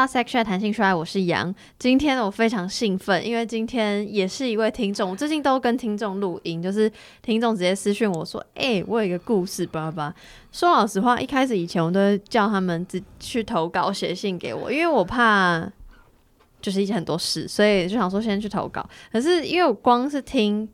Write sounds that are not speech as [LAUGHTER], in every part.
到 Sex Chat 谈性出来，我是杨。今天我非常兴奋，因为今天也是一位听众。我最近都跟听众录音，就是听众直接私讯我说：“哎、我有一个故事，吧吧。”说老实话，一开始以前我都叫他们自去投稿写信给我，因为我怕就是一些很多事，所以就想说先去投稿。可是因为我光是听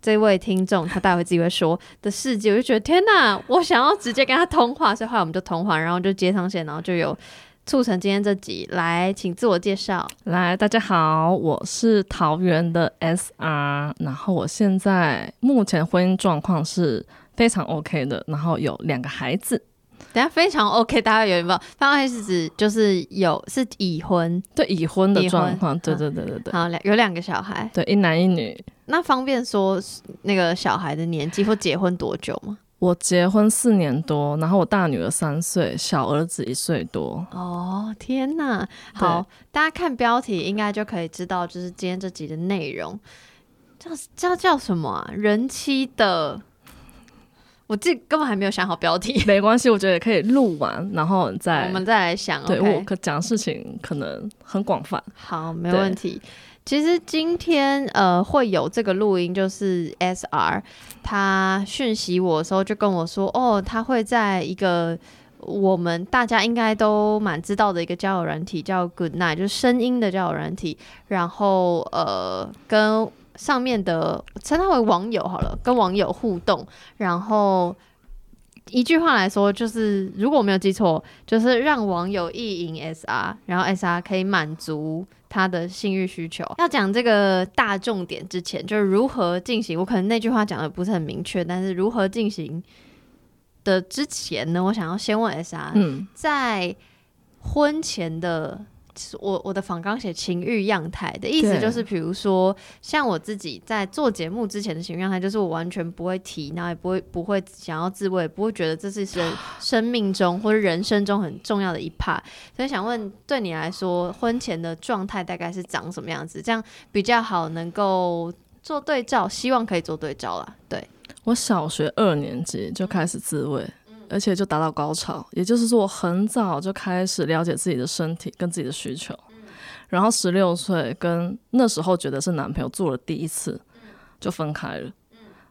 这位听众他待会自己会说的事迹，我就觉得天哪，我想要直接跟他通话，所以后来我们就通话，然后就接上线，然后就有。促成今天这集，来，请自我介绍。来，大家好，我是桃园的 SR，然后我现在目前婚姻状况是非常 OK 的，然后有两个孩子。等下非常 OK，大家有没有？非常 OK 是指就是有是已婚，对已婚的状况，对对对对对。好，两有两个小孩，对，一男一女。那方便说那个小孩的年纪或结婚多久吗？我结婚四年多，然后我大女儿三岁，小儿子一岁多。哦，天哪！好，大家看标题应该就可以知道，就是今天这集的内容叫叫叫什么啊？人妻的，我自己根本还没有想好标题。[LAUGHS] 没关系，我觉得也可以录完，然后再我们再来想。对，okay、我可讲的事情可能很广泛。好，没问题。其实今天呃会有这个录音，就是 SR 他讯息我的时候就跟我说，哦，他会在一个我们大家应该都蛮知道的一个交友软体叫 Good Night，就是声音的交友软体，然后呃跟上面的称他为网友好了，跟网友互动，然后一句话来说就是，如果我没有记错，就是让网友意淫 SR，然后 SR 可以满足。他的性欲需求。要讲这个大重点之前，就是如何进行。我可能那句话讲的不是很明确，但是如何进行的之前呢，我想要先问 SR，嗯，在婚前的。我我的访纲写情欲样态的意思就是，比如说像我自己在做节目之前的情欲样态，就是我完全不会提，然后也不会不会想要自慰，不会觉得这是生 [GASPS] 生命中或者人生中很重要的一 part。所以想问，对你来说，婚前的状态大概是长什么样子？这样比较好能够做对照，希望可以做对照啦。对，我小学二年级就开始自慰。而且就达到高潮，也就是说我很早就开始了解自己的身体跟自己的需求，然后十六岁跟那时候觉得是男朋友做了第一次，就分开了。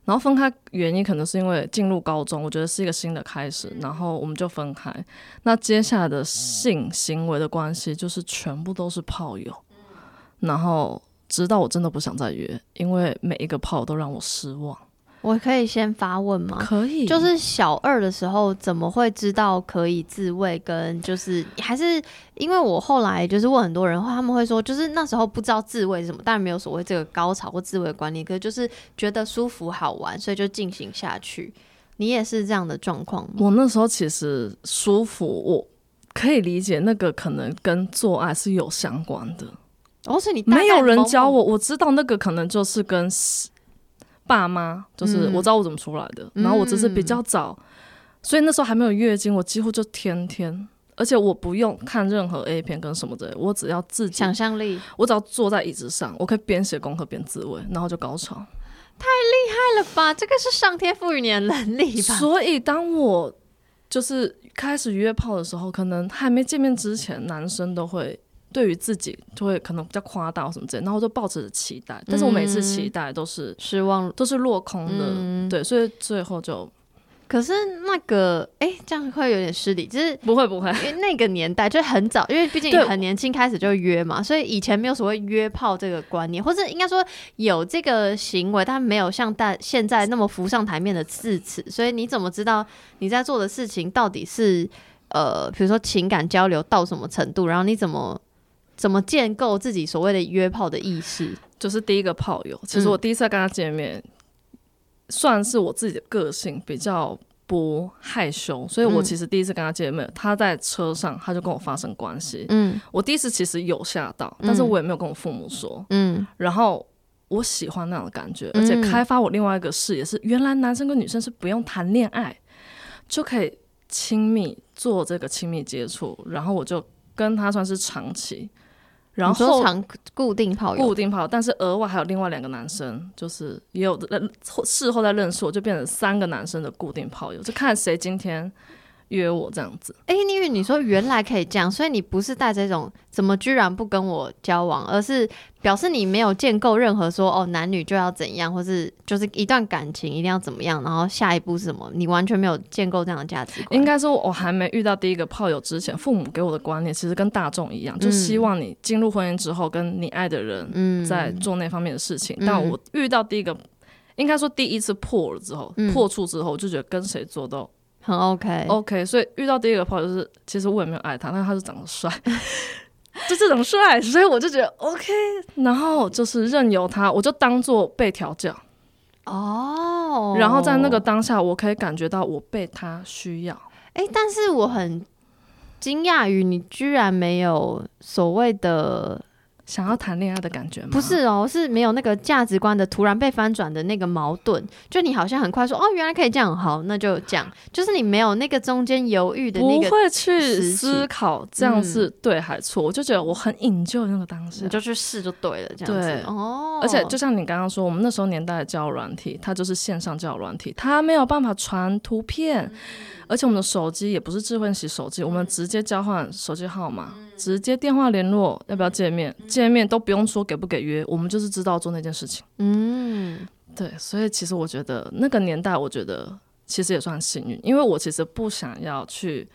然后分开原因可能是因为进入高中，我觉得是一个新的开始，然后我们就分开。那接下来的性行为的关系就是全部都是炮友，然后直到我真的不想再约，因为每一个炮都让我失望。我可以先发问吗？可以。就是小二的时候，怎么会知道可以自慰？跟就是还是因为我后来就是问很多人，他们会说，就是那时候不知道自慰是什么，当然没有所谓这个高潮或自慰的观念，可是就是觉得舒服好玩，所以就进行下去。你也是这样的状况吗？我那时候其实舒服，我可以理解那个可能跟做爱是有相关的。哦，所以你没有人教我，我知道那个可能就是跟。爸妈就是我知道我怎么出来的，嗯、然后我只是比较早，所以那时候还没有月经，我几乎就天天，而且我不用看任何 A 片跟什么的，我只要自己想象力，我只要坐在椅子上，我可以边写功课边自慰，然后就高潮，太厉害了吧！这个是上天赋予你的能力吧？所以当我就是开始约炮的时候，可能还没见面之前，男生都会。对于自己就会可能比较夸大什么之类，然后就抱持着期待，但是我每次期待都是失望，都是落空的，嗯、对，所以最后就，可是那个，哎，这样会有点失礼，就是不会不会，因为那个年代就很早，因为毕竟很年轻开始就约嘛，所以以前没有所谓约炮这个观念，或者应该说有这个行为，但没有像大现在那么浮上台面的字词，所以你怎么知道你在做的事情到底是呃，比如说情感交流到什么程度，然后你怎么？怎么建构自己所谓的约炮的意识？就是第一个炮友，其实我第一次跟他见面，嗯、算是我自己的个性比较不害羞，所以我其实第一次跟他见面，嗯、他在车上他就跟我发生关系。嗯，我第一次其实有吓到，但是我也没有跟我父母说。嗯，然后我喜欢那样的感觉，而且开发我另外一个视野是，原来男生跟女生是不用谈恋爱就可以亲密做这个亲密接触，然后我就跟他算是长期。然后长固定炮友，固定炮友，但是额外还有另外两个男生，就是也有的事后再认识，我就变成三个男生的固定炮友，就看谁今天约我这样子。哎、欸，因为你说原来可以这样，所以你不是带着一种怎么居然不跟我交往，而是表示你没有建构任何说哦男女就要怎样，或是就是一段感情一定要怎么样，然后下一步是什么？你完全没有建构这样的价值观。应该说，我还没遇到第一个炮友之前，父母给我的观念其实跟大众一样，嗯、就希望你进入婚姻之后，跟你爱的人在做那方面的事情。嗯、但我遇到第一个，应该说第一次破了之后，嗯、破处之后，我就觉得跟谁做都。很 OK，OK，、okay. okay, 所以遇到第一个炮友就是，其实我也没有爱他，但是他是长得帅，[LAUGHS] 就这种帅，所以我就觉得 OK，然后就是任由他，我就当做被调教哦，oh. 然后在那个当下，我可以感觉到我被他需要，哎、欸，但是我很惊讶于你居然没有所谓的。想要谈恋爱的感觉吗？不是哦，是没有那个价值观的突然被翻转的那个矛盾。就你好像很快说哦，原来可以这样，好，那就这样。就是你没有那个中间犹豫的那个，不会去思考这样是对还错。嗯、我就觉得我很 enjoy 那个当时，你就去试就对了，这样子。对哦，而且就像你刚刚说，我们那时候年代的交友软体，它就是线上交友软体，它没有办法传图片。嗯而且我们的手机也不是智慧型手机，我们直接交换手机号码，直接电话联络，要不要见面？见面都不用说给不给约，我们就是知道做那件事情。嗯，对，所以其实我觉得那个年代，我觉得其实也算幸运，因为我其实不想要去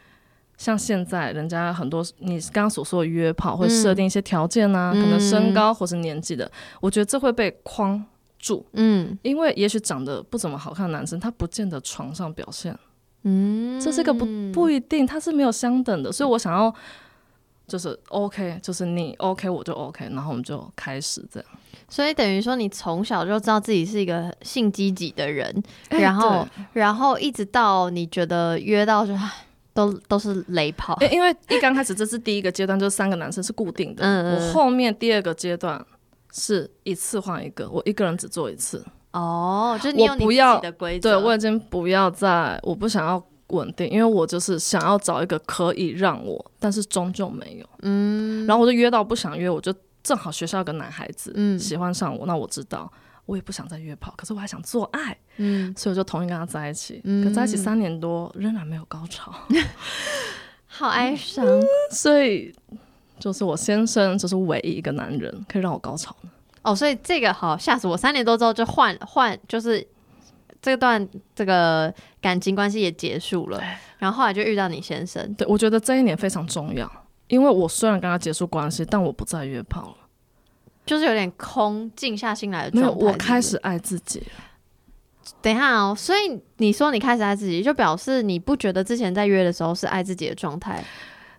像现在人家很多你刚刚所说的约炮会设定一些条件啊，可能身高或是年纪的，我觉得这会被框住。嗯，因为也许长得不怎么好看的男生，他不见得床上表现。嗯，这是个不不一定，他是没有相等的，所以我想要就是 OK，就是你 OK 我就 OK，然后我们就开始这样。所以等于说你从小就知道自己是一个性积极的人，然后、欸、然后一直到你觉得约到就 [SIGHS] 都都是雷炮。因为一刚开始这是第一个阶段，就是三个男生是固定的，嗯、我后面第二个阶段是一次换一个，我一个人只做一次。哦，就是你有你自己的规则。对，我已经不要再，我不想要稳定，因为我就是想要找一个可以让我，但是终究没有。嗯，然后我就约到不想约，我就正好学校有个男孩子，嗯，喜欢上我，那我知道我也不想再约炮，可是我还想做爱，嗯，所以我就同意跟他在一起。嗯，可在一起三年多，仍然没有高潮，好哀伤。[LAUGHS] 所以就是我先生，就是唯一一个男人可以让我高潮。哦，所以这个好吓死我！三年多之后就换换，就是这段这个感情关系也结束了，然后后来就遇到你先生。对，我觉得这一年非常重要，因为我虽然跟他结束关系，但我不再约炮了，就是有点空，静下心来的状态。没有，我开始爱自己了。等一下哦，所以你说你开始爱自己，就表示你不觉得之前在约的时候是爱自己的状态？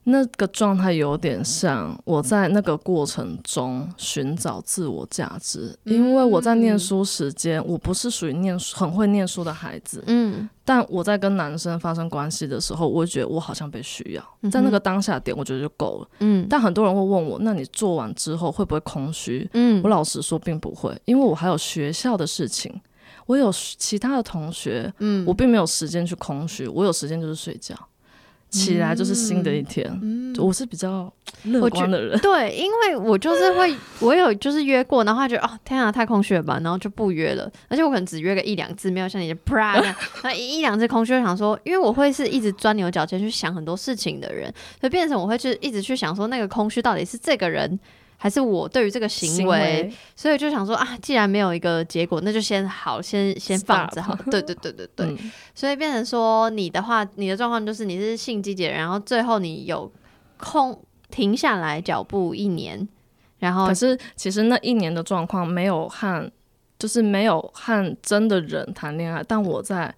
那个状态有点像我在那个过程中寻找自我价值，因为我在念书时间，我不是属于念书很会念书的孩子，嗯，但我在跟男生发生关系的时候，我觉得我好像被需要，在那个当下点，我觉得就够了，嗯。但很多人会问我，那你做完之后会不会空虚？嗯，我老实说并不会，因为我还有学校的事情，我有其他的同学，嗯，我并没有时间去空虚，我有时间就是睡觉。起来就是新的一天，嗯、我是比较乐观的人。对，因为我就是会，[LAUGHS] 我有就是约过，然后觉得哦，天啊，太空虚了吧，然后就不约了。而且我可能只约个一两次，没有像你的 pra 那样，[LAUGHS] 那一一两次空虚，就想说，因为我会是一直钻牛角尖去想很多事情的人，所以变成我会去一直去想说，那个空虚到底是这个人。还是我对于这个行为，所以就想说啊，既然没有一个结果，那就先好，先先放着好。[LAUGHS] 对对对对对，嗯、所以变成说你的话，你的状况就是你是性积极，然后最后你有空停下来脚步一年，然后可是其实那一年的状况没有和就是没有和真的人谈恋爱，但我在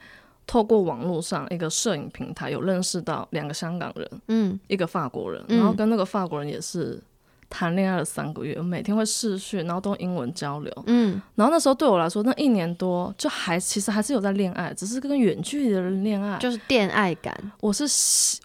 透过网络上一个摄影平台有认识到两个香港人，嗯，一个法国人，然后跟那个法国人也是。谈恋爱了三个月，我每天会视讯，然后都用英文交流。嗯，然后那时候对我来说，那一年多就还其实还是有在恋爱，只是跟远距离的人恋爱，就是恋爱感。我是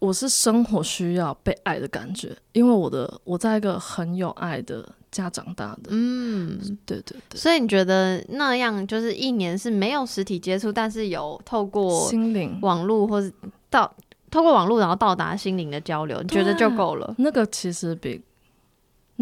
我是生活需要被爱的感觉，因为我的我在一个很有爱的家长大的。嗯，对对对。所以你觉得那样就是一年是没有实体接触，但是有透过心灵网络或是到透过网络然后到达心灵的交流，你觉得就够了？那个其实比。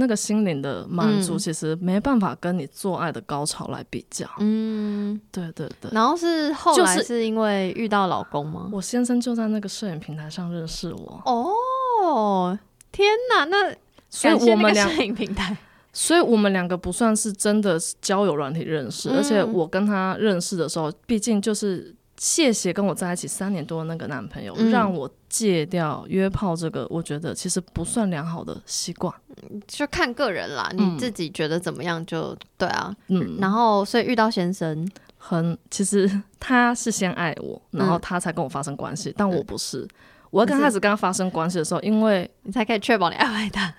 那个心灵的满足，其实没办法跟你做爱的高潮来比较。嗯，对对对。然后是后来是因为遇到老公吗？我先生就在那个摄影平台上认识我。哦，天哪！那所以我们两摄影平台，[LAUGHS] 所以我们两个不算是真的交友软体认识，嗯、而且我跟他认识的时候，毕竟就是。谢谢跟我在一起三年多的那个男朋友，嗯、让我戒掉约炮这个，我觉得其实不算良好的习惯，就看个人啦，嗯、你自己觉得怎么样就对啊。嗯，然后所以遇到先生，很其实他是先爱我，然后他才跟我发生关系，嗯、但我不是。我刚开始跟他发生关系的时候，因为你才可以确保你爱他。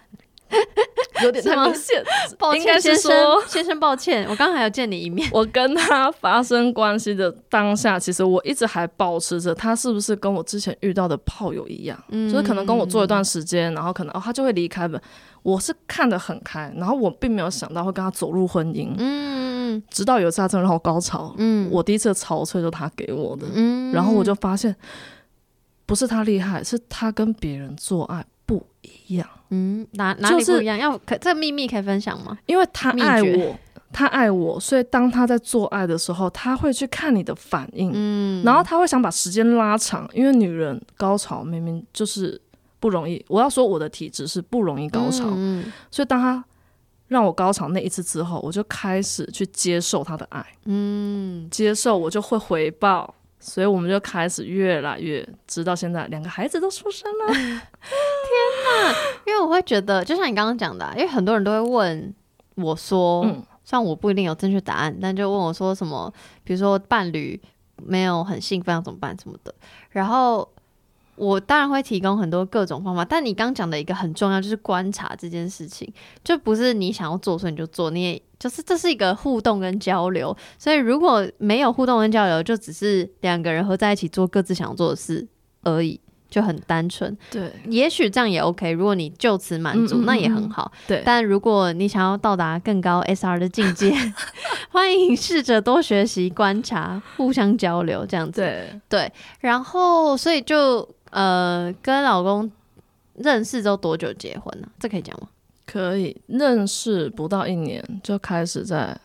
[LAUGHS] 有点太明显，抱歉先生，[LAUGHS] 先生抱歉，我刚刚还要见你一面。我跟他发生关系的当下，其实我一直还保持着他是不是跟我之前遇到的炮友一样，嗯、就是可能跟我做一段时间，然后可能哦他就会离开了。我是看得很开，然后我并没有想到会跟他走入婚姻。嗯，直到有一次他真的让我高潮，嗯，我第一次潮吹就他给我的，嗯，然后我就发现不是他厉害，是他跟别人做爱不一样。嗯，哪哪里不一样？就是、要可这个秘密可以分享吗？因为他爱我，他爱我，所以当他在做爱的时候，他会去看你的反应，嗯，然后他会想把时间拉长，因为女人高潮明明就是不容易。我要说我的体质是不容易高潮，嗯，所以当他让我高潮那一次之后，我就开始去接受他的爱，嗯，接受我就会回报。所以我们就开始越来越，直到现在两个孩子都出生了。[LAUGHS] [LAUGHS] 天哪！因为我会觉得，就像你刚刚讲的，因为很多人都会问我说，嗯、虽然我不一定有正确答案，但就问我说什么，比如说伴侣没有很兴奋要怎么办什么的，然后。我当然会提供很多各种方法，但你刚讲的一个很重要，就是观察这件事情，就不是你想要做所以你就做，你也就是这是一个互动跟交流。所以如果没有互动跟交流，就只是两个人合在一起做各自想做的事而已，就很单纯。对，也许这样也 OK。如果你就此满足，嗯嗯嗯，那也很好。对，但如果你想要到达更高 SR 的境界，[LAUGHS] 欢迎试着多学习、观察、互相交流，这样子。对对，然后所以就。呃，跟老公认识之后多久结婚呢？这可以讲吗？可以，认识不到一年就开始在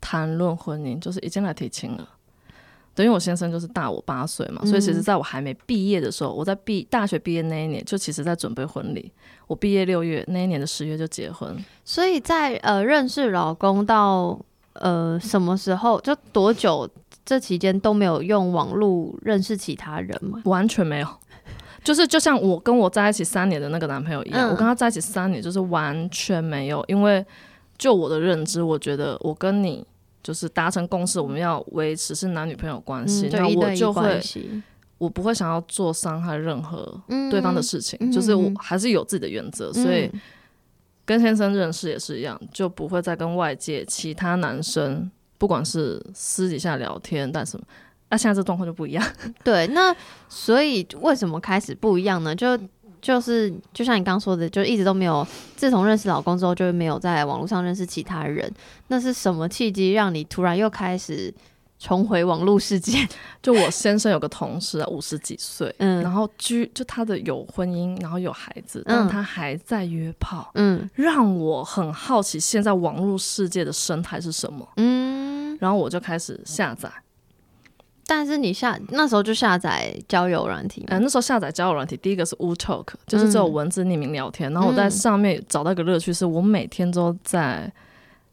谈论婚姻，就是已经来提亲了。等于我先生就是大我八岁嘛，嗯、所以其实在我还没毕业的时候，我在毕大学毕业那一年就其实在准备婚礼。我毕业六月那一年的十月就结婚。所以在呃认识老公到呃什么时候就多久？这期间都没有用网络认识其他人吗？完全没有。就是就像我跟我在一起三年的那个男朋友一样，嗯、我跟他在一起三年，就是完全没有。因为就我的认知，我觉得我跟你就是达成共识，我们要维持是男女朋友关系，那、嗯、我就会，我不会想要做伤害任何对方的事情，嗯、就是我还是有自己的原则，嗯、所以跟先生认识也是一样，就不会再跟外界其他男生，不管是私底下聊天，但是。那、啊、现在这状况就不一样，[LAUGHS] 对，那所以为什么开始不一样呢？就就是就像你刚刚说的，就一直都没有，自从认识老公之后，就没有在网络上认识其他人。那是什么契机让你突然又开始重回网络世界？[LAUGHS] 就我先生有个同事啊，五十几岁，嗯，然后居就他的有婚姻，然后有孩子，但他还在约炮，嗯，让我很好奇现在网络世界的生态是什么，嗯，然后我就开始下载。但是你下那时候就下载交友软体，嗯，那时候下载交友软体，第一个是 Wootalk，就是只有文字匿名聊天。嗯、然后我在上面找到一个乐趣，是我每天都在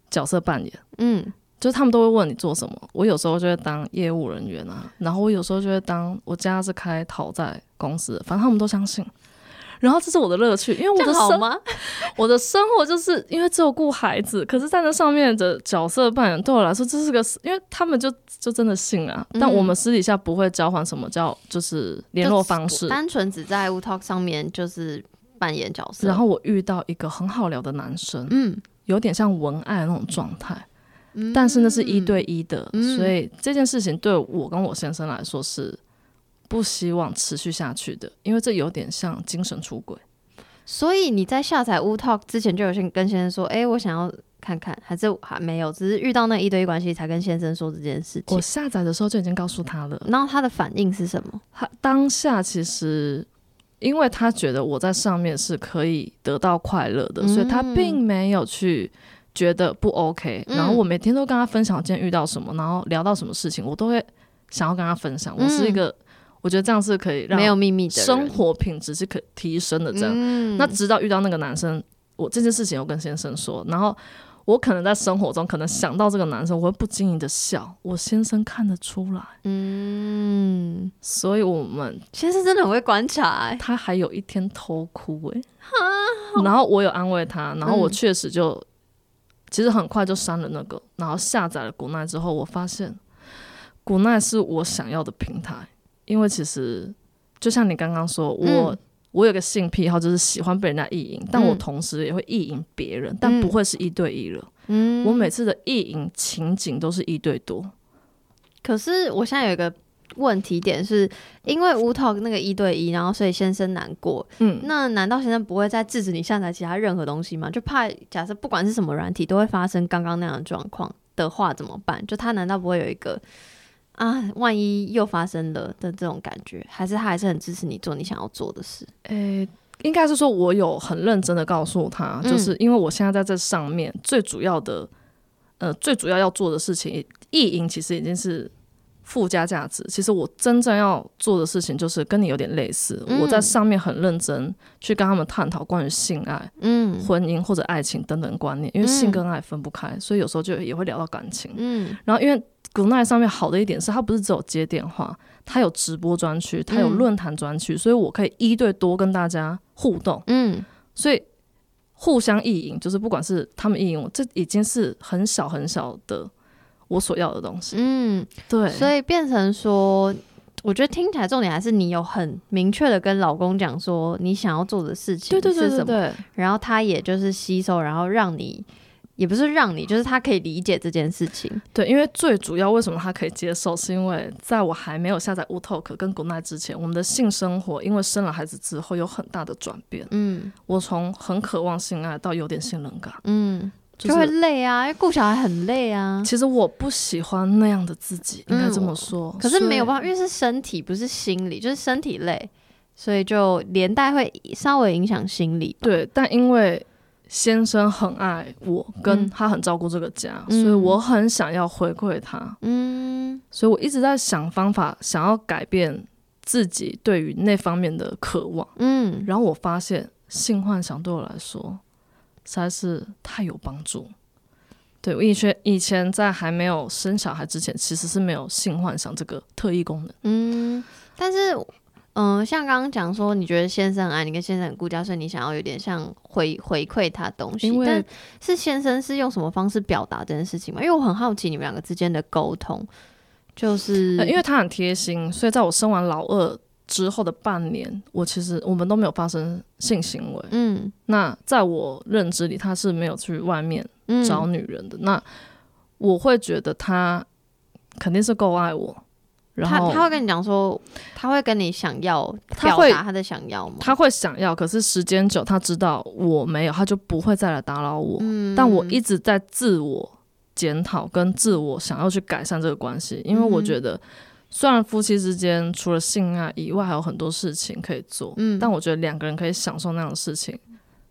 角色扮演，嗯，就是他们都会问你做什么，我有时候就会当业务人员啊，然后我有时候就会当我家是开讨债公司，反正他们都相信。然后这是我的乐趣，因为我的生我的生活就是因为只有顾孩子，可是在那上面的角色扮演对我来说，这是个，因为他们就就真的信啊。嗯、但我们私底下不会交换什么叫就是联络方式，单纯只在 Wootalk 上面就是扮演角色。然后我遇到一个很好聊的男生，嗯，有点像文爱的那种状态，嗯、但是那是一对一的，嗯、所以这件事情对我跟我先生来说是。不希望持续下去的，因为这有点像精神出轨。所以你在下载 Wootalk 之前就有先跟先生说：“哎、欸，我想要看看。”还是还没有，只是遇到那一堆关系才跟先生说这件事情。我下载的时候就已经告诉他了。然后他的反应是什么？他当下其实因为他觉得我在上面是可以得到快乐的，嗯、所以他并没有去觉得不 OK。然后我每天都跟他分享今天遇到什么，然后聊到什么事情，我都会想要跟他分享。我是一个，嗯、我觉得这样是可以让没有秘密的生活品质是可提升的。这样，嗯、那直到遇到那个男生，我这件事情我跟先生说，然后。我可能在生活中可能想到这个男生，我会不经意的笑。我先生看得出来，嗯，所以我们先生真的很会观察、欸。他还有一天偷哭、欸，哎，然后我有安慰他，然后我确实就、嗯、其实很快就删了那个，然后下载了 Goodnight 之后，我发现 Goodnight 是我想要的平台，因为其实就像你刚刚说，我。嗯我有个性癖好，就是喜欢被人家意淫，但我同时也会意淫别人，嗯、但不会是一对一了。嗯，我每次的意淫情景都是一对多。可是我现在有一个问题点是，是因为无头那个一对一，然后所以先生难过。嗯，那难道先生不会再制止你下载其他任何东西吗？就怕假设不管是什么软体都会发生刚刚那样的状况的话怎么办？就他难道不会有一个？啊，万一又发生了的这种感觉，还是他还是很支持你做你想要做的事。诶、欸，应该是说，我有很认真的告诉他，嗯、就是因为我现在在这上面最主要的，呃，最主要要做的事情，意淫其实已经是附加价值。其实我真正要做的事情，就是跟你有点类似，嗯、我在上面很认真去跟他们探讨关于性爱、嗯，婚姻或者爱情等等观念，因为性跟爱分不开，嗯、所以有时候就也会聊到感情。嗯，然后因为。Goodnight 上面好的一点是，它不是只有接电话，它有直播专区，它有论坛专区，所以我可以一对多跟大家互动。嗯，所以互相意淫，就是不管是他们意淫我，这已经是很小很小的我所要的东西。嗯，对，所以变成说，我觉得听起来重点还是你有很明确的跟老公讲说你想要做的事情是什么，对对对对对，然后他也就是吸收，然后让你。也不是让你，就是他可以理解这件事情。对，因为最主要为什么他可以接受，是因为在我还没有下载 Wootalk 跟 Goodnight 之前，我们的性生活因为生了孩子之后有很大的转变。嗯，我从很渴望性爱到有点性冷感。嗯，就是、就会累啊，因为顾小孩很累啊。其实我不喜欢那样的自己，应该这么说。可是没有办法，因为是身体，不是心理，就是身体累，所以就连带会稍微影响心理。对，但因为。先生很爱我，跟他很照顾这个家，嗯、所以我很想要回馈他。嗯，所以我一直在想方法，想要改变自己对于那方面的渴望。嗯，然后我发现性幻想对我来说实在是太有帮助。对，我以前以前在还没有生小孩之前，其实是没有性幻想这个特异功能。嗯，但是。嗯，像刚刚讲说，你觉得先生很爱你，跟先生很顾家，所以你想要有点像回回馈他东西。但是先生是用什么方式表达这件事情吗？因为我很好奇你们两个之间的沟通，就是、呃、因为他很贴心，所以在我生完老二之后的半年，我其实我们都没有发生性行为。嗯，那在我认知里，他是没有去外面找女人的。嗯、那我会觉得他肯定是够爱我。他他会跟你讲说，他会跟你想要表达他的想要吗？他会想要，可是时间久，他知道我没有，他就不会再来打扰我。嗯，但我一直在自我检讨跟自我想要去改善这个关系，因为我觉得虽然夫妻之间除了性爱以外还有很多事情可以做，嗯，但我觉得两个人可以享受那样的事情，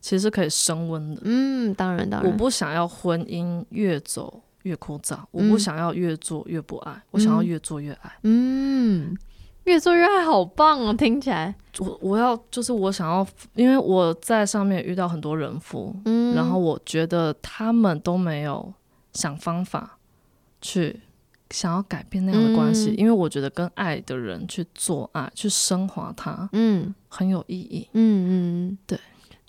其实是可以升温的。嗯，当然当然，我不想要婚姻越走越枯燥，我不想要越做越不爱，嗯、我想要越做越爱。嗯，越做越爱，好棒哦！听起来，我我要就是我想要，因为我在上面遇到很多人夫，嗯，然后我觉得他们都没有想方法去想要改变那样的关系，嗯、因为我觉得跟爱的人去做爱，去升华它，嗯，很有意义。嗯嗯，对。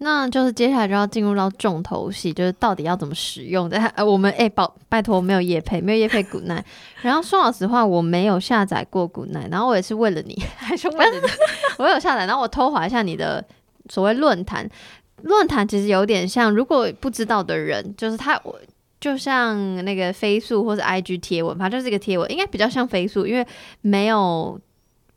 那就是接下来就要进入到重头戏，就是到底要怎么使用？在 [LAUGHS] 呃，我们哎，宝、拜托，没有业配，没有业配 Goodnight。然后说老实话，我没有下载过 Goodnight，然后我也是为了你，[LAUGHS] 还是为了你，[LAUGHS] 我有下载。然后我偷滑一下你的所谓论坛，论坛其实有点像，如果不知道的人，就是他，我就像那个飞速或是 IG 贴文，反正就是一个贴文，应该比较像飞速，因为没有。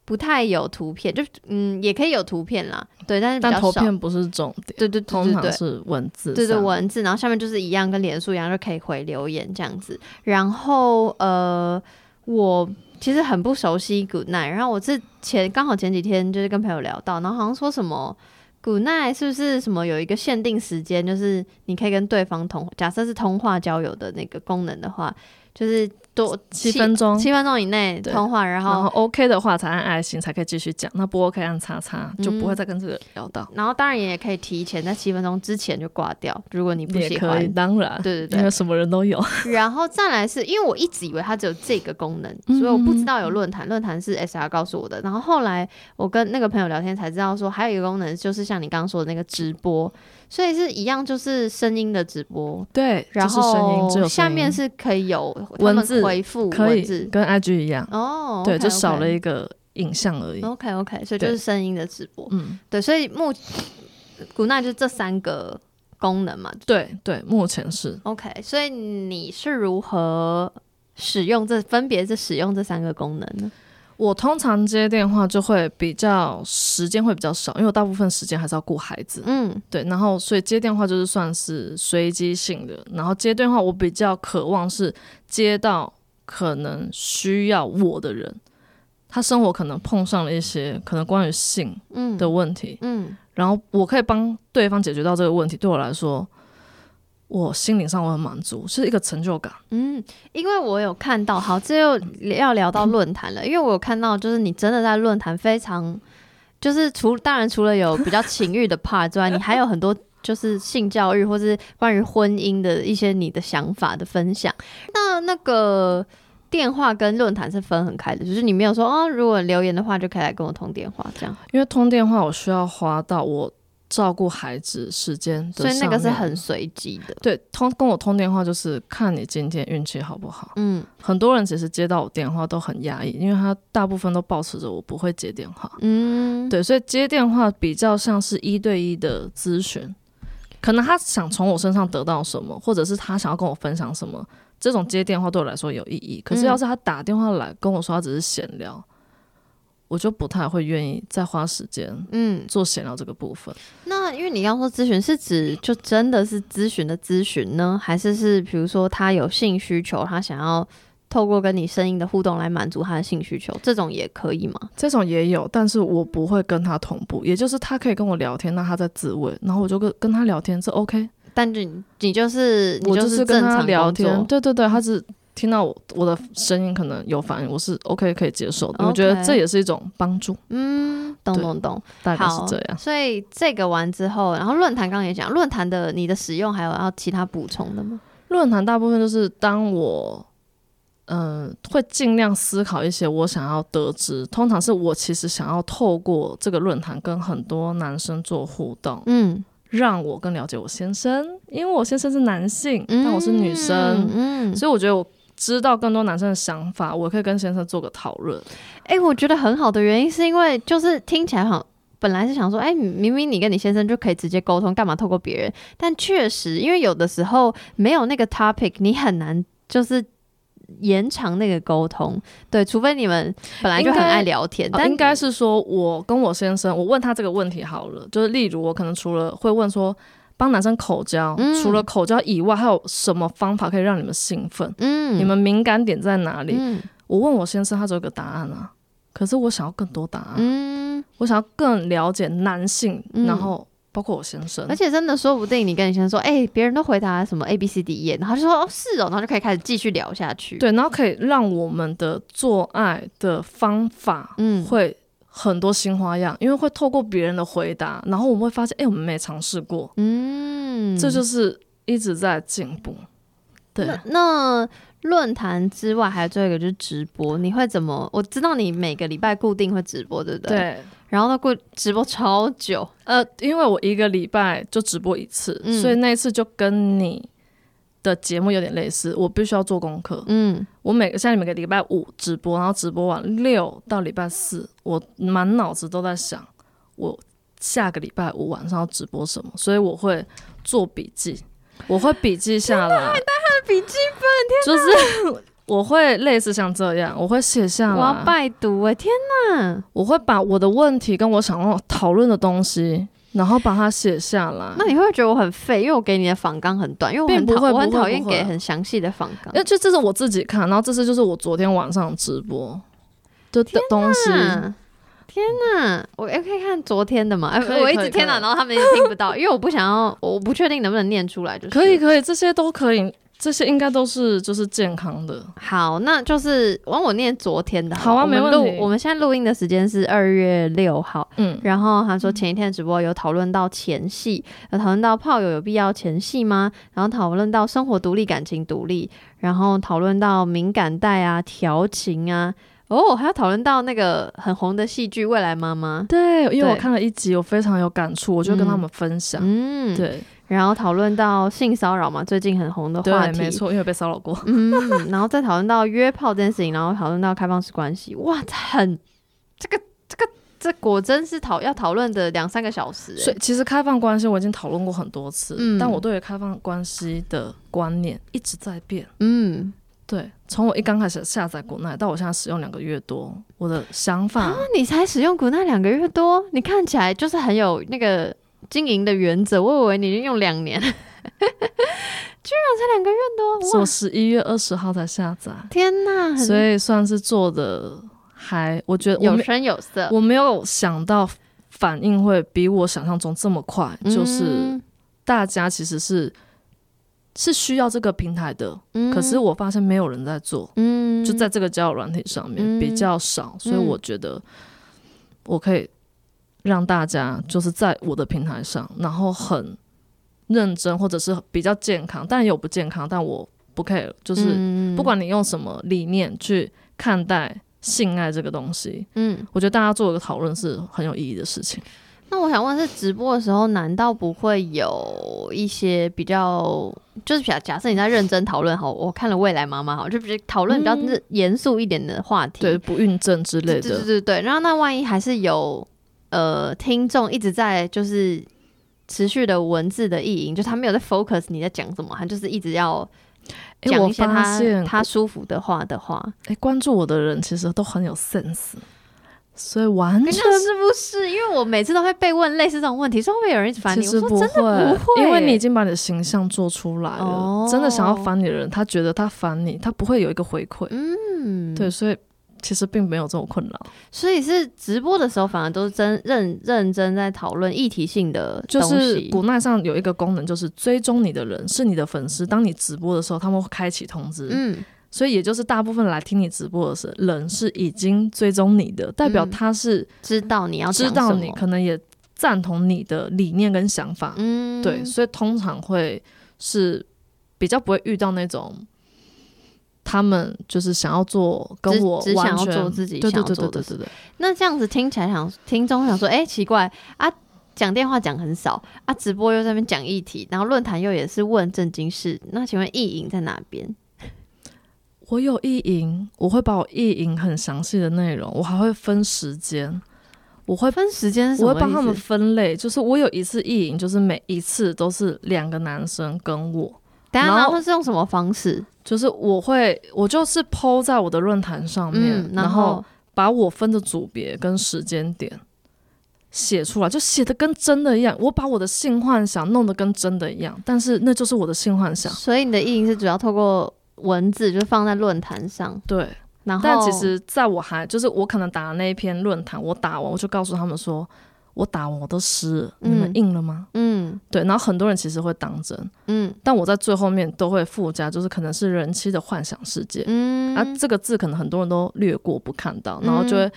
不太有图片，就嗯，也可以有图片啦，对，但是。但图片不是重点，对对，对，对，对，通常是文字，对对文字，然后下面就是一样，跟脸书一样，就可以回留言这样子。然后呃，我其实很不熟悉 Good Night，然后我是前刚好前几天就是跟朋友聊到，然后好像说什么 Good Night 是不是什么有一个限定时间，就是你可以跟对方通，假设是通话交友的那个功能的话，就是。多七分钟，七分钟以内通话，然后，然后 OK 的话才按爱心，才可以继续讲。那不 OK 按叉叉，就不会再跟这个聊到。嗯、然后当然也可以提前在七分钟之前就挂掉，如果你不喜欢。可以，当然，对对对，因为什么人都有。然后再来是因为我一直以为它只有这个功能，所以我不知道有论坛。论坛是 SR 告诉我的。然后后来我跟那个朋友聊天才知道说，还有一个功能就是像你刚刚说的那个直播。所以是一样，就是声音的直播，对，然后下面是可以有文字回复，可以跟 IG 一样。哦，oh, 对，就少了一个影像而已。OK OK，所以就是声音的直播，嗯，对，所以目 Good Night 就这三个功能嘛，对对，目前是。OK。所以你是如何使用这分别是使用这三个功能呢？我通常接电话就会比较时间会比较少，因为我大部分时间还是要顾孩子。嗯，对，然后所以接电话就是算是随机性的。然后接电话我比较渴望是接到可能需要我的人，他生活可能碰上了一些可能关于性的问题。嗯，嗯，然后我可以帮对方解决到这个问题，对我来说。我心灵上我很满足，是一个成就感。嗯，因为我有看到，好，这又要聊到论坛了。嗯、因为我有看到，就是你真的在论坛非常，就是除当然除了有比较情欲的 part 之外，你还有很多就是性教育或是关于婚姻的一些你的想法的分享。那那个电话跟论坛是分很开的，就是你没有说哦，如果留言的话就可以来跟我通电话这样。因为通电话我需要花到我。照顾孩子时间，所以那个是很随机的。对，通跟我通电话就是看你今天运气好不好。嗯，很多人其实接到我电话都很压抑，因为他大部分都保持着我不会接电话。嗯，对，所以接电话比较像是一对一的咨询，可能他想从我身上得到什么，或者是他想要跟我分享什么，这种接电话对我来说有意义。可是要是他打电话来跟我说他只是闲聊。我就不太会愿意再花时间，嗯，做闲聊这个部分。那因为你刚说咨询是指就真的是咨询的咨询呢，还是是比如说他有性需求，他想要透过跟你声音的互动来满足他的性需求，这种也可以吗？这种也有，但是我不会跟他同步，也就是他可以跟我聊天，那他在自慰，然后我就跟跟他聊天，这 OK。但你你就是你就是跟他聊天，对对对，他是。听到我我的声音可能有反应，我是 OK 可以接受的。Okay. 我觉得这也是一种帮助。嗯，懂懂懂，大概是这样。所以这个完之后，然后论坛刚刚也讲，论坛的你的使用还有要其他补充的吗？论坛大部分就是当我嗯、呃、会尽量思考一些我想要得知，通常是我其实想要透过这个论坛跟很多男生做互动，嗯，让我更了解我先生，因为我先生是男性，但我是女生，嗯，所以我觉得我。知道更多男生的想法，我可以跟先生做个讨论。哎、欸，我觉得很好的原因是因为，就是听起来好，本来是想说，哎、欸，明明你跟你先生就可以直接沟通，干嘛透过别人？但确实，因为有的时候没有那个 topic，你很难就是延长那个沟通。对，除非你们本来就很爱聊天。但应该是说，我跟我先生，我问他这个问题好了，就是例如我可能除了会问说。帮男生口交，嗯、除了口交以外，还有什么方法可以让你们兴奋？嗯，你们敏感点在哪里？嗯、我问我先生，他只有个答案啊。可是我想要更多答案，嗯，我想要更了解男性，嗯、然后包括我先生。而且真的说不定你跟你先生说，哎、欸，别人都回答什么 A B C D E，然后就说哦是哦，然后就可以开始继续聊下去。对，然后可以让我们的做爱的方法，嗯，会。很多新花样，因为会透过别人的回答，然后我们会发现，哎、欸，我们没尝试过，嗯，这就是一直在进步。对，那论坛之外还有最后一个就是直播，你会怎么？我知道你每个礼拜固定会直播，对不对？对。然后呢，过直播超久，呃，因为我一个礼拜就直播一次，嗯、所以那一次就跟你。的节目有点类似，我必须要做功课。嗯，我每个现在每个礼拜五直播，然后直播完六到礼拜四，我满脑子都在想，我下个礼拜五晚上要直播什么，所以我会做笔记，我会笔记下来。还带他的笔记本，天就是我会类似像这样，我会写下来。我要拜读哎，天哪！我会把我的问题跟我想要讨论的东西。然后把它写下来。那你会不会觉得我很废？因为我给你的访纲很短，因为我很讨我很讨厌给很详细的访纲。因为就这是我自己看，然后这次就是我昨天晚上直播，的东西。天呐，我也可以看昨天的嘛？可以我一直天呐，然后他们也听不到，因为我不想要，我不确定能不能念出来，就是可以可以，这些都可以，这些应该都是就是健康的。好，那就是往我念昨天的好，好啊，没问题。我们现在录音的时间是二月六号，嗯，然后他说前一天的直播有讨论到前戏，有讨论到炮友有必要前戏吗？然后讨论到生活独立、感情独立，然后讨论到敏感带啊、调情啊。哦，还要讨论到那个很红的戏剧《未来妈妈》。对，因为我看了一集，我非常有感触，我就跟他们分享。嗯，对。然后讨论到性骚扰嘛，最近很红的话题。对，没错，因为被骚扰过。嗯，然后再讨论到约炮这件事情，然后讨论到开放式关系。哇，很这个这个这果真是讨要讨论的两三个小时。所以其实开放关系我已经讨论过很多次，嗯，但我对于开放关系的观念一直在变。嗯。对，从我一刚开始下载 Goodnight 到我现在使用两个月多，我的想法。啊，你才使用 Goodnight 两个月多，你看起来就是很有那个经营的原则。我以为你已经用两年，[LAUGHS] 居然才两个月多。我十一月二十号才下载，天哪！所以算是做的还，我觉得有声有色。我没有想到反应会比我想象中这么快，嗯，就是大家其实是。是需要这个平台的，嗯，可是我发现没有人在做，嗯，就在这个交友软体上面，嗯，比较少，所以我觉得我可以让大家就是在我的平台上，然后很认真或者是比较健康，但也有不健康，但我不 care，就是不管你用什么理念去看待性爱这个东西，嗯，我觉得大家做一个讨论是很有意义的事情。那我想问，是直播的时候，难道不会有一些比较，就是假假设你在认真讨论，好，我看了未来妈妈，好，就比如讨论比较严肃一点的话题，对，不孕症之类的，对对对对。然后那万一还是有呃听众一直在就是持续的文字的意淫，就他没有在 focus 你在讲什么，他就是一直要讲一些他他舒服的话的话，哎，关注我的人其实都很有 sense。所以完全是不是？因为我每次都会被问类似这种问题，说会不会有人一直烦你？其实不会，不会，因为你已经把你的形象做出来了。哦、真的想要烦你的人，他觉得他烦你，他不会有一个回馈。嗯，对，所以其实并没有这种困扰。所以是直播的时候，反而都是真认认真在讨论议题性的。就是古奈上有一个功能，就是追踪你的人是你的粉丝，当你直播的时候，他们会开启通知。嗯。所以也就是大部分来听你直播的是人是已经追踪你的，代表他是、嗯、知道你要知道你，可能也赞同你的理念跟想法。嗯，对，所以通常会是比较不会遇到那种他们就是想要做跟我只想要做自己想要做的事。那这样子听起来想听众想说，哎、欸，奇怪啊，讲电话讲很少啊，直播又在那边讲议题，然后论坛又也是问正经事，那请问意淫在哪边？我有意淫，我会把我意淫很详细的内容，我还会分时间，我会分时间，我会帮他们分类，就是我有一次意淫，就是每一次都是两个男生跟我，然后会是用什么方式？就是我会，我就是 po 在我的论坛上面，嗯，然后把我分的组别跟时间点写出来，就写的跟真的一样。我把我的性幻想弄得跟真的一样，但是那就是我的性幻想。所以你的意淫是主要透过。文字就放在论坛上，对。然后，但其实在我还就是我可能打的那一篇论坛，我打完我就告诉他们说，我打完我都湿了，嗯，你们硬了吗？嗯，对。然后很多人其实会当真，嗯。但我在最后面都会附加，就是可能是人妻的幻想世界，嗯。啊，这个字可能很多人都略过不看到，然后就会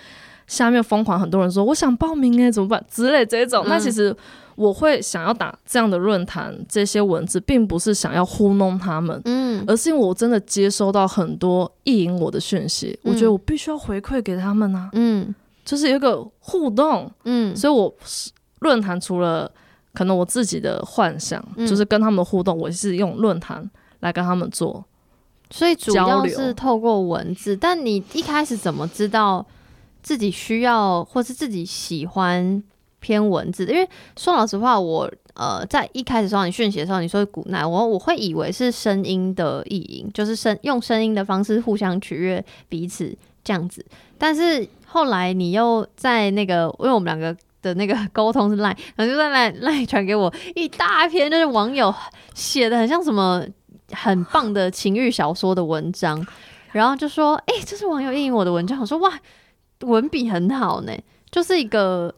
下面疯狂很多人说，我想报名哎，怎么办之类这种。那、嗯、其实。我会想要打这样的论坛，这些文字并不是想要糊弄他们，嗯，而是因为我真的接收到很多意淫我的讯息，嗯，我觉得我必须要回馈给他们啊，嗯，就是有一个互动，嗯，所以我论坛除了可能我自己的幻想，嗯，就是跟他们的互动，我是用论坛来跟他们做，所以主要是透过文字。但你一开始怎么知道自己需要或是自己喜欢？偏文字，因为说老实话，我呃在一开始收到你讯息的时候，你说古奈，我我会以为是声音的意淫，就是声用声音的方式互相取悦彼此这样子。但是后来你又在那个，因为我们两个的那个沟通是赖，然后就在赖赖传给我一大篇，就是网友写的很像什么很棒的情欲小说的文章，[LAUGHS] 然后就说，哎、欸，这是网友意淫我的文章，我说哇。文笔很好呢，就是一个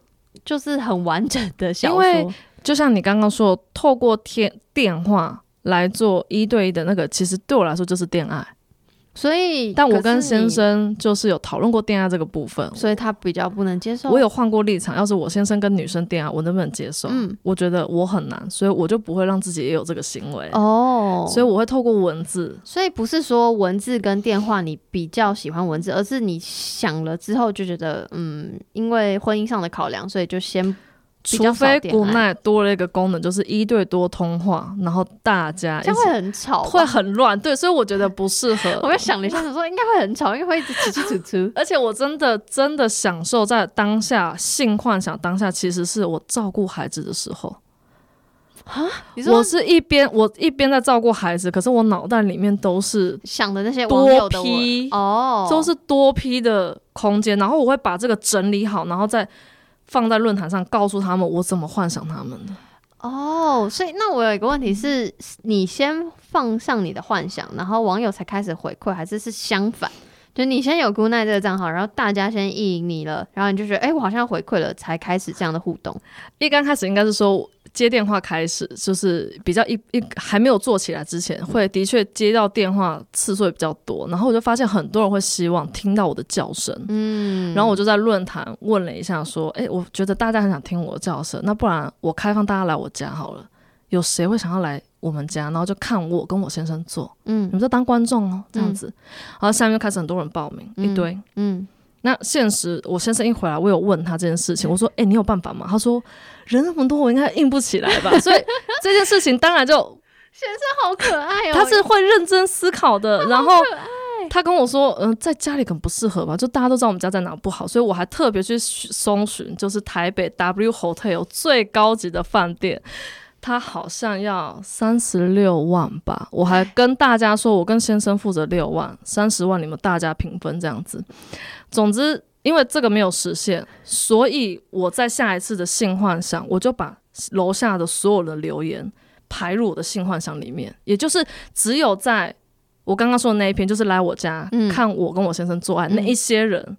就是很完整的小说。因为就像你刚刚说，透过天电话来做一对一的那个，其实对我来说就是恋爱。所以，但我跟先生就是有讨论过电压这个部分，所以他比较不能接受。我有换过立场，要是我先生跟女生电压，我能不能接受？嗯，我觉得我很难，所以我就不会让自己也有这个行为。哦，所以我会透过文字。所以不是说文字跟电话你比较喜欢文字，而是你想了之后就觉得，嗯，因为婚姻上的考量，所以就先。除非 Goodnight 多了一个功能，就是一对多通话，然后大家这样会很吵，会很乱。对，所以我觉得不适合。[LAUGHS] 我在想了一下，想说应该会很吵，因为会一直起起楚楚。[LAUGHS] 而且我真的真的享受在当下性幻想当下，其实是我照顾孩子的时候啊。我是一边我一边在照顾孩子，可是我脑袋里面都是想的那些多批哦，都是多批的空间，然后我会把这个整理好，然后再。放在论坛上，告诉他们我怎么幻想他们的。哦，所以那我有一个问题是，你先放上你的幻想，然后网友才开始回馈，还是是相反？就你先有 Goodnight 这个账号，然后大家先意淫你了，然后你就觉得，哎、欸，我好像回馈了，才开始这样的互动。一刚开始应该是说。接电话开始就是比较一一还没有做起来之前，会的确接到电话次数也比较多，然后我就发现很多人会希望听到我的叫声，嗯，然后我就在论坛问了一下，说，哎，我觉得大家很想听我的叫声，那不然我开放大家来我家好了，有谁会想要来我们家，然后就看我跟我先生做，嗯，你们就当观众哦，这样子，然后下面就开始很多人报名，一堆，嗯。那现实，我先生一回来，我有问他这件事情，我说：“哎、欸，你有办法吗？”他说：“人那么多，我应该硬不起来吧。[LAUGHS] ”所以这件事情当然就先生好可爱哦，他是会认真思考的。然后他跟我说：“嗯、呃，在家里可能不适合吧？就大家都知道我们家在哪不好，所以我还特别去搜寻，就是台北 W Hotel 最高级的饭店。”他好像要三十六万吧，我还跟大家说，我跟先生负责六万，三十万你们大家平分这样子。总之，因为这个没有实现，所以我在下一次的性幻想，我就把楼下的所有的留言排入我的性幻想里面，也就是只有在我刚刚说的那一篇，就是来我家、嗯、看我跟我先生做爱、嗯、那一些人，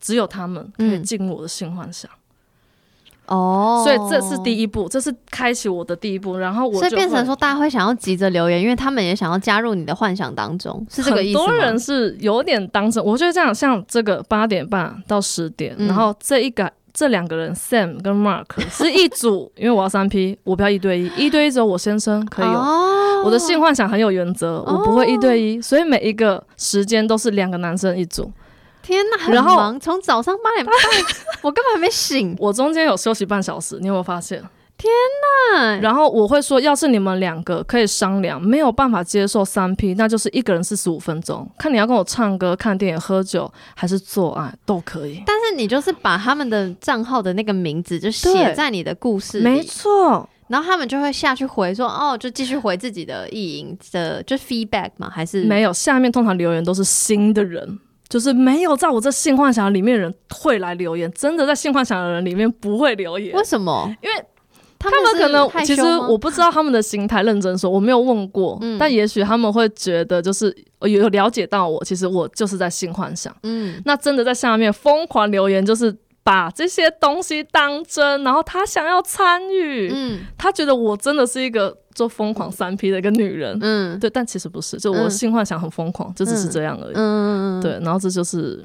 只有他们可以进入我的性幻想。哦，所以这是第一步，这是开启我的第一步，然后我就所以变成说，大家会想要急着留言，因为他们也想要加入你的幻想当中，是这个意思吗？很多人是有点当成，我觉得这样，像这个八点半到十点，嗯、然后这一个这两个人 Sam 跟 Mark 是一组，因为我要三 P，我不要一对一，[LAUGHS] 一对一只有我先生可以有。哦、我的性幻想很有原则，我不会一对一，所以每一个时间都是两个男生一组。天呐，很忙，从早上八点半，[LAUGHS] 我根本还没醒。我中间有休息半小时，你有没有发现？天呐，然后我会说，要是你们两个可以商量，没有办法接受三 P，那就是一个人四十五分钟，看你要跟我唱歌、看电影、喝酒，还是做爱都可以。但是你就是把他们的账号的那个名字就写在你的故事里，没错。然后他们就会下去回说，哦，就继续回自己的意淫的，就 feedback 嘛，还是没有？下面通常留言都是新的人。就是没有在我这性幻想里面的人会来留言，真的在性幻想的人里面不会留言。为什么？因为他们可能其实我不知道他们的心态。认真说，我没有问过，嗯、但也许他们会觉得，就是有了解到我，其实我就是在性幻想。嗯，那真的在下面疯狂留言，就是。把这些东西当真，然后他想要参与，嗯，他觉得我真的是一个做疯狂三 P 的一个女人，嗯，对，但其实不是，就我的性幻想很疯狂，嗯、就只是这样而已，嗯，对，然后这就是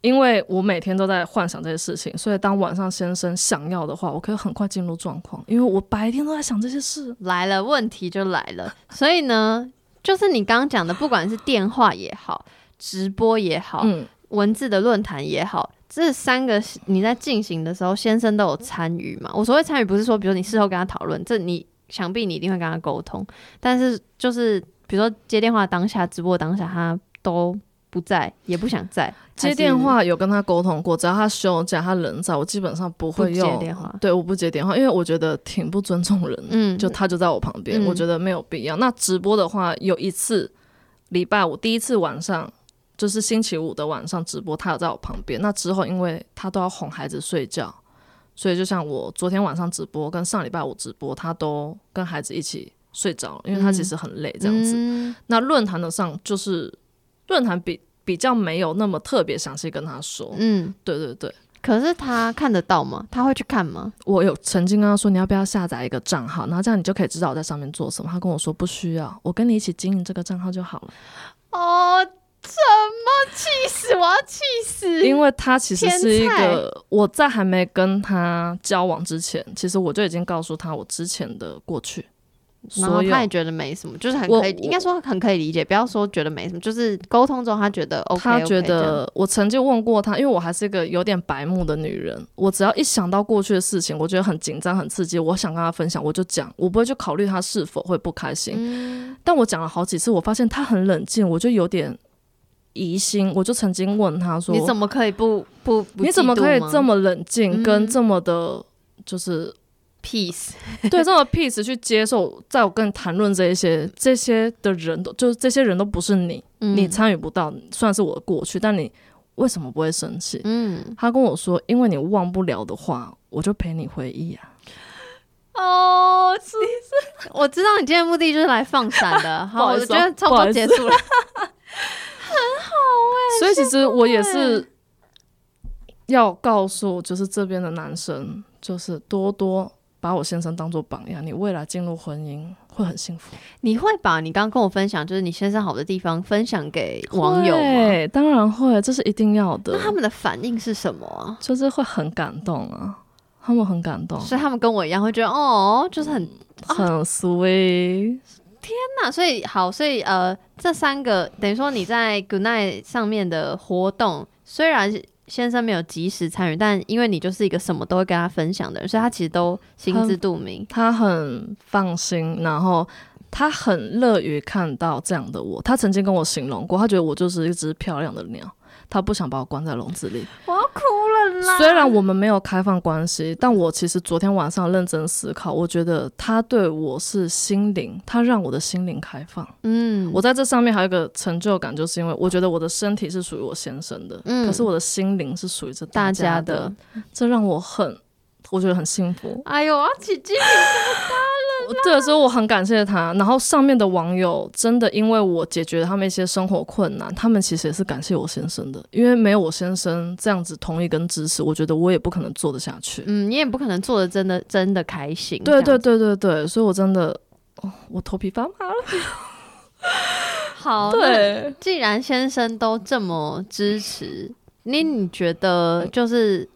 因为我每天都在幻想这些事情，所以当晚上先生想要的话，我可以很快进入状况，因为我白天都在想这些事。来了，问题就来了，[LAUGHS] 所以呢，就是你刚刚讲的，不管是电话也好，直播也好，嗯，文字的论坛也好。这三个你在进行的时候，先生都有参与嘛？我所谓参与，不是说比如你事后跟他讨论，这你想必你一定会跟他沟通。但是就是比如说接电话当下、直播当下，他都不在，也不想在。[LAUGHS] 接电话有跟他沟通过，只要他休假、他人在，我基本上不会用接电话。对，我不接电话，因为我觉得挺不尊重人。嗯，就他就在我旁边，嗯、我觉得没有必要。那直播的话，有一次礼拜五第一次晚上。就是星期五的晚上直播，他有在我旁边。那之后，因为他都要哄孩子睡觉，所以就像我昨天晚上直播跟上礼拜五直播，他都跟孩子一起睡着，因为他其实很累这样子。嗯、那论坛的上就是论坛比比较没有那么特别详细跟他说。嗯，对对对。可是他看得到吗？他会去看吗？我有曾经跟他说，你要不要下载一个账号，然后这样你就可以知道我在上面做什么。他跟我说不需要，我跟你一起经营这个账号就好了。哦，怎么气死！我要气死！因为他其实是一个，我在还没跟他交往之前，其实我就已经告诉他我之前的过去。然后他也觉得没什么，就是很可以，应该说很可以理解。不要说觉得没什么，就是沟通中他觉得 OK。他觉得我曾经问过他，因为我还是一个有点白目的女人，我只要一想到过去的事情，我觉得很紧张、很刺激，我想跟他分享，我就讲，我不会去考虑他是否会不开心。嗯、但我讲了好几次，我发现他很冷静，我就有点疑心。我就曾经问他说：“你怎么可以不不？不你怎么可以这么冷静，跟这么的，就是？” peace，[LAUGHS] 对这么 peace 去接受，在我跟你谈论这一些这些的人都，就是这些人都不是你，嗯、你参与不到，算是我的过去，但你为什么不会生气？嗯，他跟我说，因为你忘不了的话，我就陪你回忆啊。哦，其实我知道你今天的目的就是来放闪的，[LAUGHS] 好，我觉得差不多结束了。所以其实我也是要告诉，就是这边的男生，就是多多。把我先生当做榜样，你未来进入婚姻会很幸福。你会把你刚刚跟我分享，就是你先生好的地方分享给网友吗？对，当然会，这是一定要的。那他们的反应是什么啊？就是会很感动啊，他们很感动，所以他们跟我一样会觉得哦，就是很、嗯、很 sweet。天哪！所以好，所以呃，这三个等于说你在 Good Night 上面的活动，虽然先生没有及时参与，但因为你就是一个什么都会跟他分享的人，所以他其实都心知肚明。他很放心，然后他很乐于看到这样的我。他曾经跟我形容过，他觉得我就是一只漂亮的鸟。他不想把我关在笼子里，我要哭了啦。虽然我们没有开放关系，但我其实昨天晚上认真思考，我觉得他对我是心灵，他让我的心灵开放。嗯，我在这上面还有一个成就感，就是因为我觉得我的身体是属于我先生的，嗯，可是我的心灵是属于这大家的，这让我很，我觉得很幸福。哎呦，我要起鸡皮疙瘩。对，所以我很感谢他。然后上面的网友真的因为我解决了他们一些生活困难，他们其实也是感谢我先生的，因为没有我先生这样子同意跟支持，我觉得我也不可能做得下去。嗯，你也不可能做的真的真的开心。对对对对对，所以我真的，哦，我头皮发麻了。[LAUGHS] 好，[LAUGHS] 对，既然先生都这么支持，你你觉得就是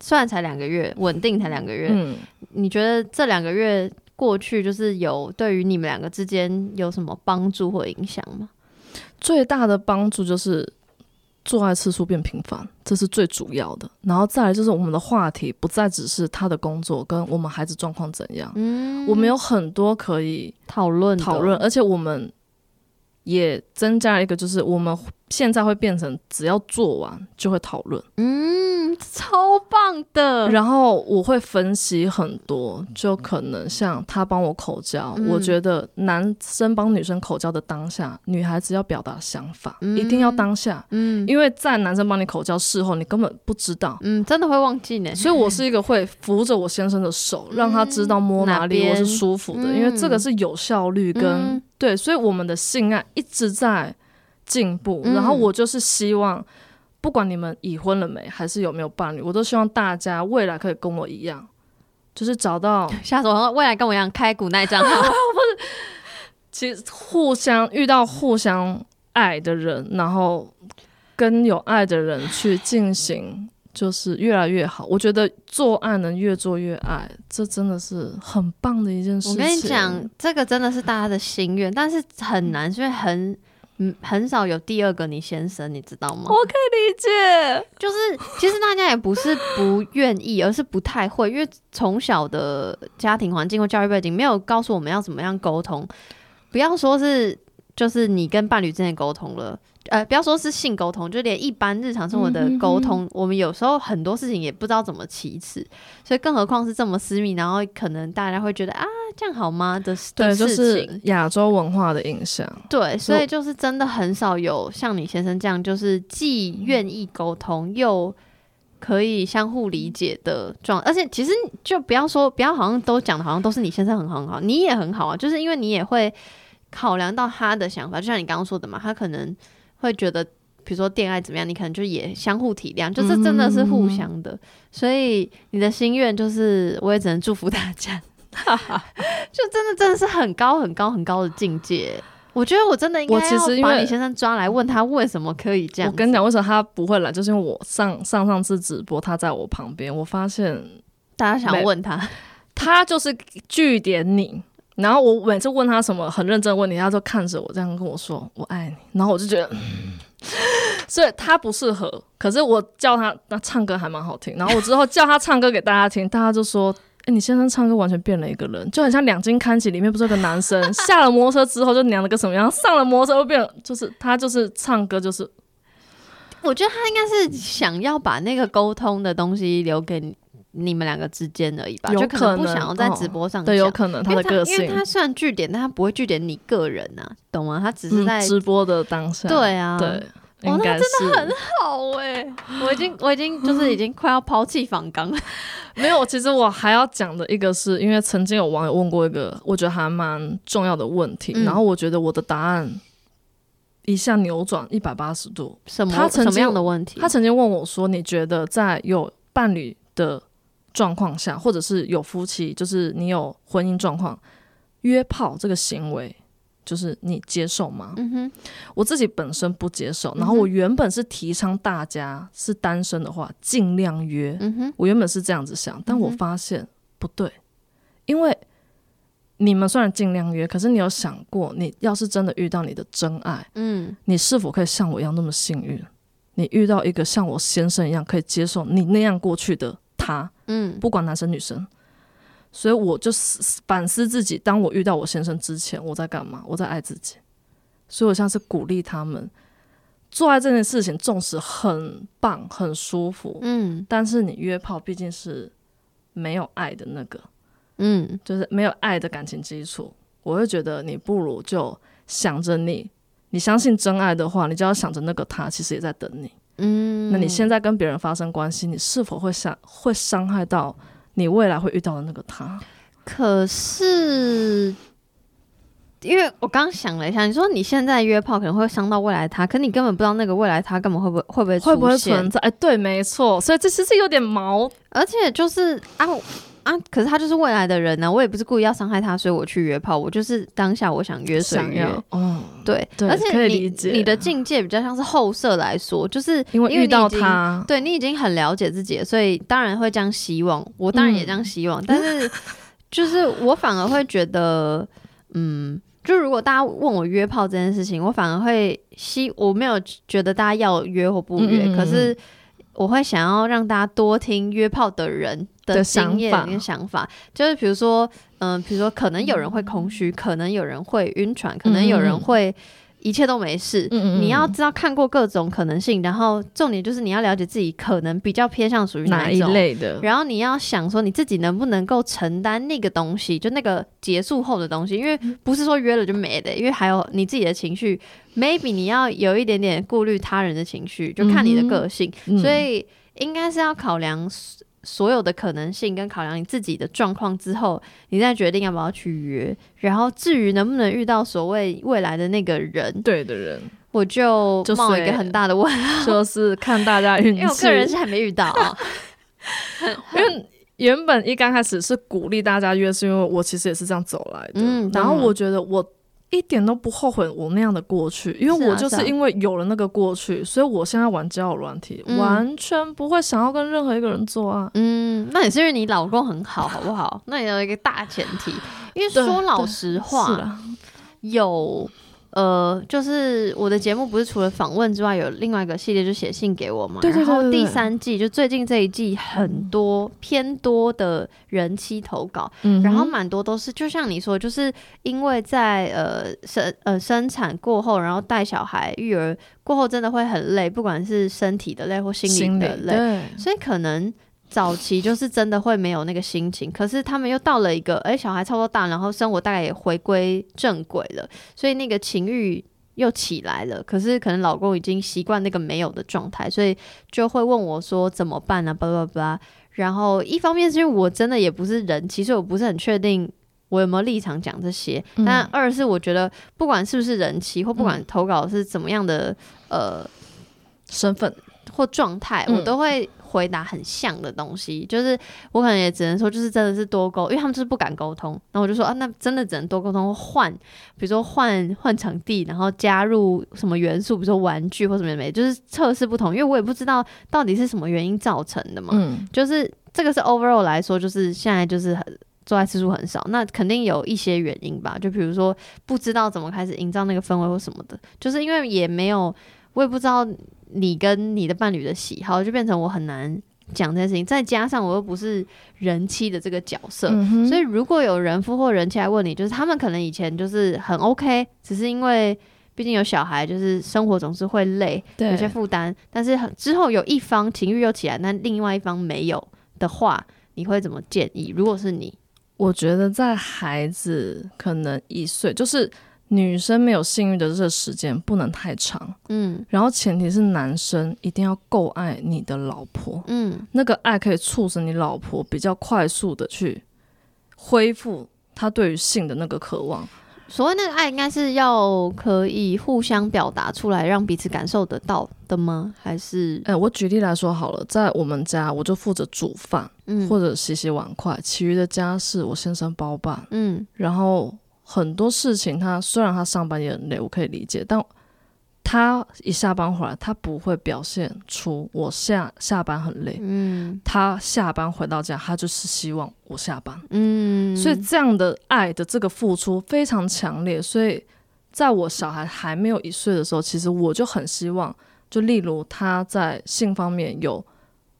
虽然才两个月，稳定才两个月，嗯，你觉得这两个月？过去就是有对于你们两个之间有什么帮助或影响吗？最大的帮助就是做爱次数变频繁，这是最主要的。然后再来就是我们的话题不再只是他的工作跟我们孩子状况怎样，嗯，我们有很多可以讨论讨论，而且我们也增加一个，就是我们现在会变成只要做完就会讨论，嗯。超棒的，然后我会分析很多，就可能像他帮我口交，嗯、我觉得男生帮女生口交的当下，女孩子要表达想法，嗯、一定要当下，嗯，因为在男生帮你口交事后，你根本不知道，嗯，真的会忘记呢。所以我是一个会扶着我先生的手，嗯、让他知道摸哪里我是舒服的，嗯、因为这个是有效率跟、嗯、对，所以我们的性爱一直在进步，嗯、然后我就是希望。不管你们已婚了没，还是有没有伴侣，我都希望大家未来可以跟我一样，就是找到 [LAUGHS] 下次我未来跟我一样开古奈账号，不是，其实互相遇到互相爱的人，然后跟有爱的人去进行，就是越来越好。我觉得做爱能越做越爱，这真的是很棒的一件事情。我跟你讲，这个真的是大家的心愿，但是很难，因为很。嗯，很少有第二个你先生，你知道吗？我可以理解，就是其实大家也不是不愿意，而是不太会，因为从小的家庭环境或教育背景没有告诉我们要怎么样沟通，不要说是就是你跟伴侣之间沟通了。呃，不要说是性沟通，就连一般日常生活的沟通，嗯、哼哼我们有时候很多事情也不知道怎么启齿，所以更何况是这么私密，然后可能大家会觉得啊，这样好吗的的事情，就是亚洲文化的影响。对，所以就是真的很少有像你先生这样，就是既愿意沟通、嗯、又可以相互理解的状，而且其实就不要说，不要好像都讲的好像都是你先生很很好，你也很好啊，就是因为你也会考量到他的想法，就像你刚刚说的嘛，他可能。会觉得比如说恋爱怎么样，你可能就也相互体谅，就是真的是互相的。嗯、所以你的心愿就是，我也只能祝福大家，[LAUGHS] 就真的真的是很高很高很高的境界。我觉得我真的应该要把李先生抓来问他为什么可以这样。我跟你讲，为什么他不会来，就是因为我上上上次直播他在我旁边，我发现大家想问他，他就是据点你。然后我每次问他什么很认真的问题，他就看着我这样跟我说“我爱你”，然后我就觉得，[LAUGHS] 所以他不适合。可是我叫他，那唱歌还蛮好听。然后我之后叫他唱歌给大家听，大家就说。哎、你先生唱歌完全变了一个人，就很像《两金看齐》里面不是有个男生下了摩托车之后就娘了个什么样，上了摩托车又变了，就是他就是唱歌就是，我觉得他应该是想要把那个沟通的东西留给你你们两个之间而已吧，就可能不想要在直播上、哦、对，有可能他的个性，因为他虽然据点，但他不会据点你个人呐、啊，懂吗？他只是在、嗯、直播的当下，对啊，对，哦，那真的很好哎、欸，我已经 [LAUGHS] 我已经就是已经快要抛弃访纲了。[LAUGHS] 没有，其实我还要讲的一个是，因为曾经有网友问过一个我觉得还蛮重要的问题，嗯、然后我觉得我的答案一下扭转一百八十度。什么？他什么样的问题？他曾经问我说：“你觉得在有伴侣的状况下，或者是有夫妻，就是你有婚姻状况，约炮这个行为？”就是你接受吗？嗯哼，我自己本身不接受。然后我原本是提倡大家是单身的话尽量约。嗯哼，我原本是这样子想，但我发现不对，因为你们虽然尽量约，可是你有想过，你要是真的遇到你的真爱，嗯，你是否可以像我一样那么幸运？你遇到一个像我先生一样可以接受你那样过去的他，嗯，不管男生女生。所以我就反思自己，当我遇到我先生之前，我在干嘛？我在爱自己。所以我像是鼓励他们做爱这件事情，纵使很棒、很舒服，嗯，但是你约炮毕竟是没有爱的那个，嗯，就是没有爱的感情基础。我会觉得你不如就想着你，你相信真爱的话，你就要想着那个他其实也在等你，嗯。那你现在跟别人发生关系，你是否会伤会伤害到？你未来会遇到的那个他，可是因为我刚想了一下，你说你现在约炮可能会伤到未来他，可你根本不知道那个未来他根本会不会会不会会不会存在？哎，对，没错，所以这其实有点毛，而且就是啊。啊！可是他就是未来的人呢、啊，我也不是故意要伤害他，所以我去约炮，我就是当下我想约谁约。哦，对，对，而且你可以理解你的境界比较像是后设来说，就是因为遇到他，对你已经很了解自己了，所以当然会这样希望。我当然也这样希望，嗯、但是 [LAUGHS] 就是我反而会觉得，嗯，就如果大家问我约炮这件事情，我反而会希我没有觉得大家要约或不约，嗯嗯嗯，可是。我会想要让大家多听约炮的人的经验跟想法，就是比如说，嗯、呃，比如说可能有人会空虚，可能有人会晕船，可能有人会。一切都没事，嗯嗯，你要知道看过各种可能性，然后重点就是你要了解自己可能比较偏向属于哪一种，哪一类的，然后你要想说你自己能不能够承担那个东西，就那个结束后的东西，因为不是说约了就没的，因为还有你自己的情绪，maybe 你要有一点点顾虑他人的情绪，就看你的个性，嗯、所以应该是要考量。所有的可能性跟考量你自己的状况之后，你再决定要不要去约。然后至于能不能遇到所谓未来的那个人，对的人，我就冒一个很大的问号，就是看大家运气。因为我个人是还没遇到啊。[LAUGHS] 因为原本一刚开始是鼓励大家约，是因为我其实也是这样走来的。嗯，然后我觉得我。一点都不后悔我那样的过去，因为我就是因为有了那个过去，啊、所以我现在玩交友软体，嗯、完全不会想要跟任何一个人做啊。嗯，那也是因为你老公很好，好不好？那也有一个大前提，因为说老实话，有。呃，就是我的节目不是除了访问之外，有另外一个系列，就写信给我嘛。对对对对。然后第三季就最近这一季很多、嗯、偏多的人妻投稿，嗯、然后蛮多都是就像你说，就是因为在呃生呃生产过后，然后带小孩育儿过后，真的会很累，不管是身体的累或心理的累，所以可能。早期就是真的会没有那个心情，可是他们又到了一个，哎、欸，小孩差不多大，然后生活大概也回归正轨了，所以那个情欲又起来了。可是可能老公已经习惯那个没有的状态，所以就会问我说怎么办呢？巴拉巴拉。然后一方面是因为我真的也不是人，其实我不是很确定我有没有立场讲这些。嗯、但二是我觉得不管是不是人妻，或不管投稿是怎么样的，呃。身份或状态，我都会回答很像的东西。嗯、就是我可能也只能说，就是真的是多沟，因为他们就是不敢沟通。然后我就说啊，那真的只能多沟通，换，比如说换换场地，然后加入什么元素，比如说玩具或什么没，就是测试不同。因为我也不知道到底是什么原因造成的嘛。嗯，就是这个是 overall 来说，就是现在就是很。做爱次数很少，那肯定有一些原因吧。就比如说，不知道怎么开始营造那个氛围或什么的，就是因为也没有，我也不知道你跟你的伴侣的喜好，就变成我很难讲这件事情。再加上我又不是人妻的这个角色，嗯、所以如果有人夫或人妻来问你，就是他们可能以前就是很 OK，只是因为毕竟有小孩，就是生活总是会累，有些负担。但是之后有一方情欲又起来，那另外一方没有的话，你会怎么建议？如果是你？我觉得在孩子可能一岁，就是女生没有性欲的这个时间不能太长，嗯，然后前提是男生一定要够爱你的老婆，嗯，那个爱可以促使你老婆比较快速的去恢复她对于性的那个渴望。所谓那个爱，应该是要可以互相表达出来，让彼此感受得到的吗？还是？哎、欸，我举例来说好了，在我们家，我就负责煮饭，嗯，或者洗洗碗筷，其余的家事我先生包办，嗯，然后很多事情他虽然他上班也很累，我可以理解，但。他一下班回来，他不会表现出我下下班很累。嗯，他下班回到家，他就是希望我下班。嗯，所以这样的爱的这个付出非常强烈。所以在我小孩还没有一岁的时候，其实我就很希望，就例如他在性方面有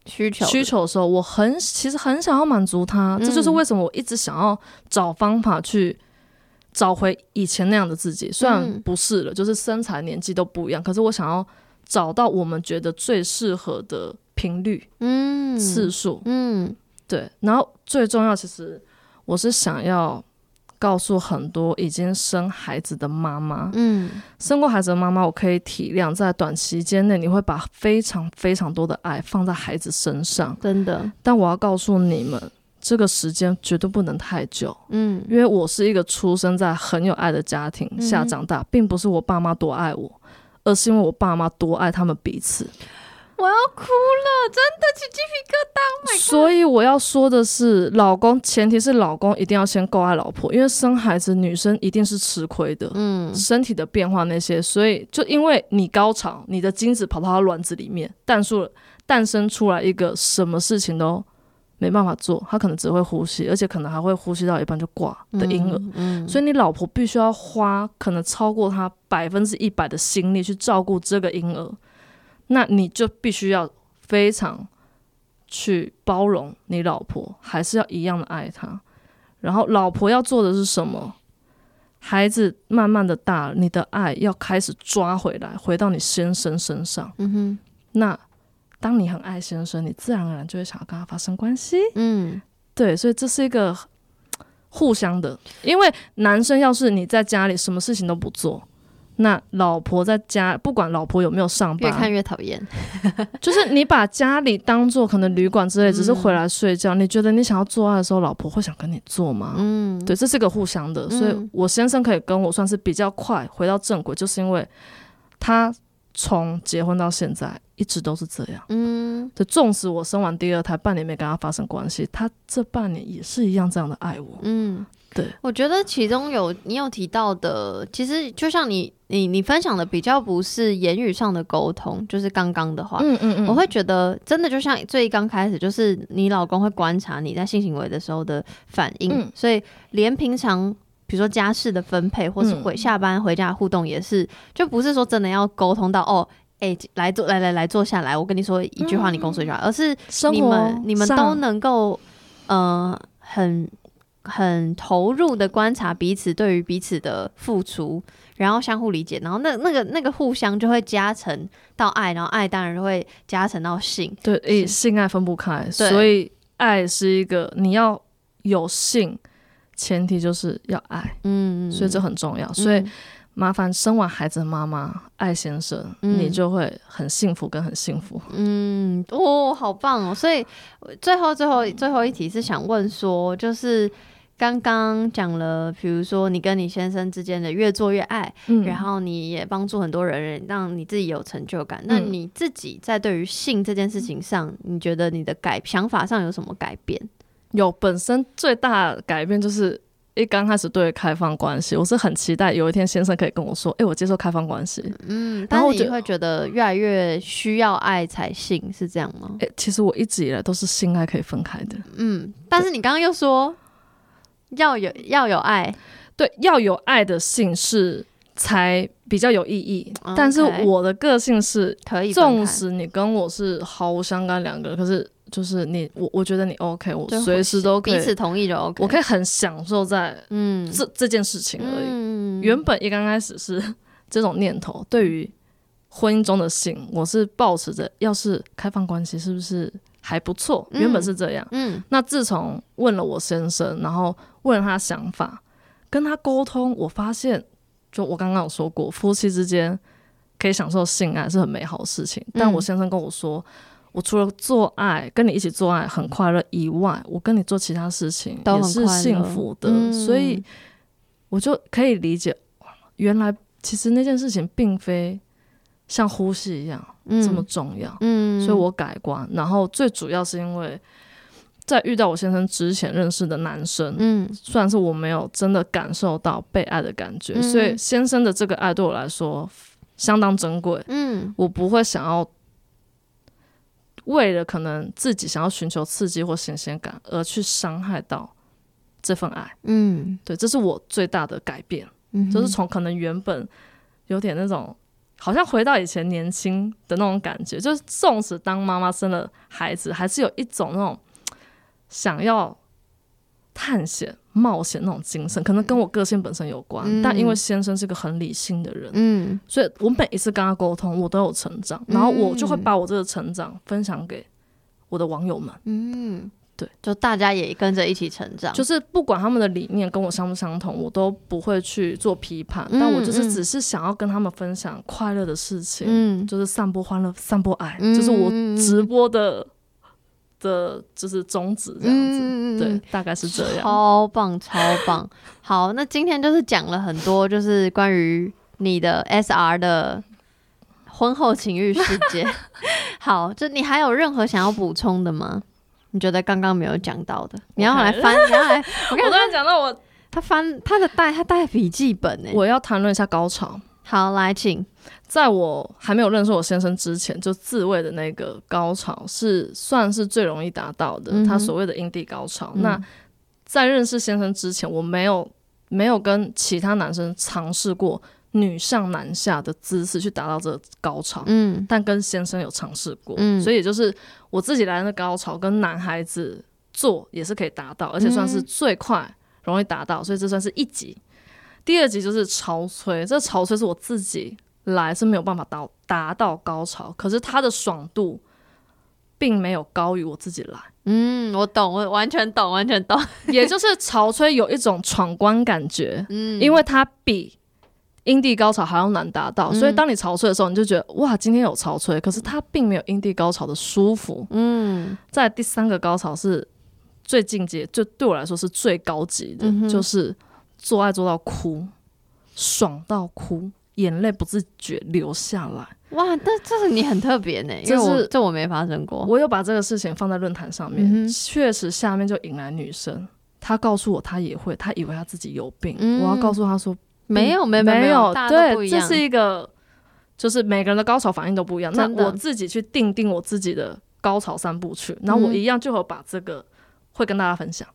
需求需求的时候，我很其实很想要满足他。嗯，这就是为什么我一直想要找方法去。找回以前那样的自己，虽然不是了，嗯、就是身材、年纪都不一样，可是我想要找到我们觉得最适合的频率、嗯、次数，嗯，对。然后最重要，其实我是想要告诉很多已经生孩子的妈妈，嗯，生过孩子的妈妈，我可以体谅，在短期间内你会把非常非常多的爱放在孩子身上，真的。但我要告诉你们。这个时间绝对不能太久，嗯，因为我是一个出生在很有爱的家庭下长大，嗯、并不是我爸妈多爱我，而是因为我爸妈多爱他们彼此。我要哭了，真的起鸡皮疙瘩，oh、所以我要说的是，老公前提是老公一定要先够爱老婆，因为生孩子女生一定是吃亏的，嗯，身体的变化那些，所以就因为你高潮，你的精子跑到他卵子里面，诞出了，诞生出来一个什么事情都。没办法做，他可能只会呼吸，而且可能还会呼吸到一半就挂的婴儿。嗯嗯、所以你老婆必须要花可能超过他百分之一百的心力去照顾这个婴儿，那你就必须要非常去包容你老婆，还是要一样的爱她。然后老婆要做的是什么？孩子慢慢的大，你的爱要开始抓回来，回到你先生身上。嗯哼，那。当你很爱先生，你自然而然就会想要跟他发生关系。嗯，对，所以这是一个互相的。因为男生要是你在家里什么事情都不做，那老婆在家不管老婆有没有上班，越看越讨厌。[LAUGHS] [LAUGHS] 就是你把家里当做可能旅馆之类，只是回来睡觉。嗯、你觉得你想要做爱的时候，老婆会想跟你做吗？嗯，对，这是一个互相的。所以我先生可以跟我算是比较快回到正轨，就是因为他。从结婚到现在一直都是这样，嗯，就纵使我生完第二胎半年没跟他发生关系，他这半年也是一样这样的爱我，嗯，对。我觉得其中有你有提到的，其实就像你你你分享的比较不是言语上的沟通，就是刚刚的话，嗯嗯嗯，我会觉得真的就像最刚开始，就是你老公会观察你在性行为的时候的反应，嗯，所以连平常。比如说家事的分配，或是回下班回家的互动，也是、嗯、就不是说真的要沟通到哦，哎、欸，来坐，来来来坐下来，我跟你说一句话，你跟我说一句话，嗯、而是你们你们都能够呃很很投入的观察彼此对于彼此的付出，然后相互理解，然后那那个那个互相就会加成到爱，然后爱当然就会加成到性，对，是性爱分不开，所以爱是一个你要有性。前提就是要爱，嗯，所以这很重要。嗯、所以麻烦生完孩子的妈妈爱先生，嗯、你就会很幸福跟很幸福。嗯，哦，好棒哦！所以最后最后最后一题是想问说，就是刚刚讲了，比如说你跟你先生之间的越做越爱，嗯，然后你也帮助很多人，让你自己有成就感。嗯，那你自己在对于性这件事情上，你觉得你的改想法上有什么改变？有，本身最大的改变就是。一刚开始对开放关系，我是很期待有一天先生可以跟我说：“哎、欸，我接受开放关系。”嗯，但是你会觉得越来越需要爱才性，是这样吗？哎、欸，其实我一直以来都是性爱可以分开的。嗯，但是你刚刚又说要有要有爱，对，要有爱的性是才比较有意义。但是我的个性是可以，纵使你跟我是毫无相干两个人，可是。就是你我我觉得你 OK，我随时都可以彼此同意就 OK，我可以很享受在嗯这这件事情而已。嗯、原本一刚开始是 [LAUGHS] 这种念头，对于婚姻中的性，我是抱持着要是开放关系是不是还不错？原本是这样。嗯，那自从问了我先生，然后问了他想法，跟他沟通，我发现，就我刚刚有说过，夫妻之间可以享受性爱是很美好的事情，但我先生跟我说。我除了做爱，跟你一起做爱很快乐以外，我跟你做其他事情也是幸福的，嗯、所以我就可以理解，原来其实那件事情并非像呼吸一样这么重要。嗯，所以我改观。然后最主要是因为在遇到我先生之前认识的男生，嗯，虽然是我没有真的感受到被爱的感觉，嗯、所以先生的这个爱对我来说相当珍贵。嗯，我不会想要。为了可能自己想要寻求刺激或新鲜感而去伤害到这份爱，嗯，对，这是我最大的改变，嗯，就是从可能原本有点那种好像回到以前年轻的那种感觉，就是纵使当妈妈生了孩子，还是有一种那种想要探险。冒险那种精神，可能跟我个性本身有关，嗯、但因为先生是个很理性的人，嗯，所以我每一次跟他沟通，我都有成长，然后我就会把我这个成长分享给我的网友们，嗯，对，就大家也跟着一起成长，就是不管他们的理念跟我相不相同，我都不会去做批判，嗯、但我就是只是想要跟他们分享快乐的事情，嗯，就是散播欢乐，散播爱，嗯、就是我直播的。的就是宗旨这样子，嗯、对，大概是这样。超棒，超棒。好，那今天就是讲了很多，就是关于你的 SR 的婚后情欲世界。[LAUGHS] 好，就你还有任何想要补充的吗？你觉得刚刚没有讲到的，你要来翻，你要来。[LAUGHS] 我刚刚讲到我，他翻他的带，他带笔记本呢。我要谈论一下高潮。好，来，请。在我还没有认识我先生之前，就自慰的那个高潮是算是最容易达到的，嗯、他所谓的阴蒂高潮。嗯、那在认识先生之前，我没有没有跟其他男生尝试过女上男下的姿势去达到这个高潮。嗯，但跟先生有尝试过，嗯、所以就是我自己来的高潮跟男孩子做也是可以达到，而且算是最快容易达到，所以这算是一级。第二级就是潮吹，这潮吹是我自己来是没有办法到达到高潮，可是它的爽度并没有高于我自己来。嗯，我懂，我完全懂，完全懂。也就是潮吹有一种闯关感觉，嗯，因为它比阴蒂高潮还要难达到，嗯、所以当你潮吹的时候，你就觉得哇，今天有潮吹，可是它并没有阴蒂高潮的舒服。嗯，在第三个高潮是最进阶，就对我来说是最高级的，嗯、就是。做爱做到哭，爽到哭，眼泪不自觉流下来。哇，但这是你很特别呢，因为我这我没发生过。我有把这个事情放在论坛上面，确、实下面就引来女生，她告诉我她也会，她以为她自己有病。嗯、我要告诉她说没有，没有，没有，对，这是一个，就是每个人的高潮反应都不一样。那我自己去定定我自己的高潮三部曲，然后我一样就会把这个会跟大家分享。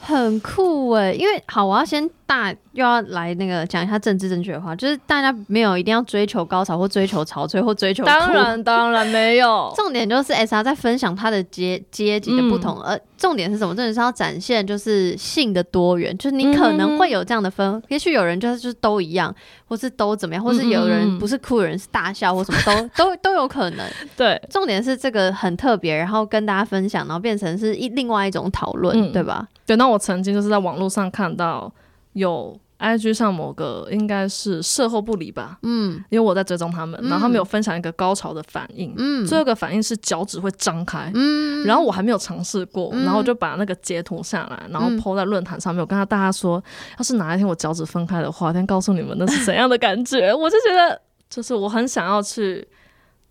很酷诶，因为好，我要先大又要来那个讲一下政治正确的话，就是大家没有一定要追求高潮或追求潮吹或追求，当然当然没有，[LAUGHS] 重点就是 SR 在分享他的阶阶级的不同，而、嗯、重点是什么？重点是要展现就是性的多元，就是你可能会有这样的分，嗯、也许有人就是就是都一样，或是都怎么样，或是有人不是酷的人是大笑或什么都、[LAUGHS] 嗯、都都有可能。对，重点是这个很特别，然后跟大家分享，然后变成是一另外一种讨论，嗯、对吧？对，那我曾经就是在网络上看到有 IG 上某个应该是售后不理吧，嗯，因为我在追踪他们，然后他们有分享一个高潮的反应，嗯，最后一个反应是脚趾会张开，嗯，然后我还没有尝试过，然后我就把那个截图下来，然后 po 在论坛上面，我跟他大家说，要是哪一天我脚趾分开的话，先告诉你们那是怎样的感觉，我就觉得就是我很想要去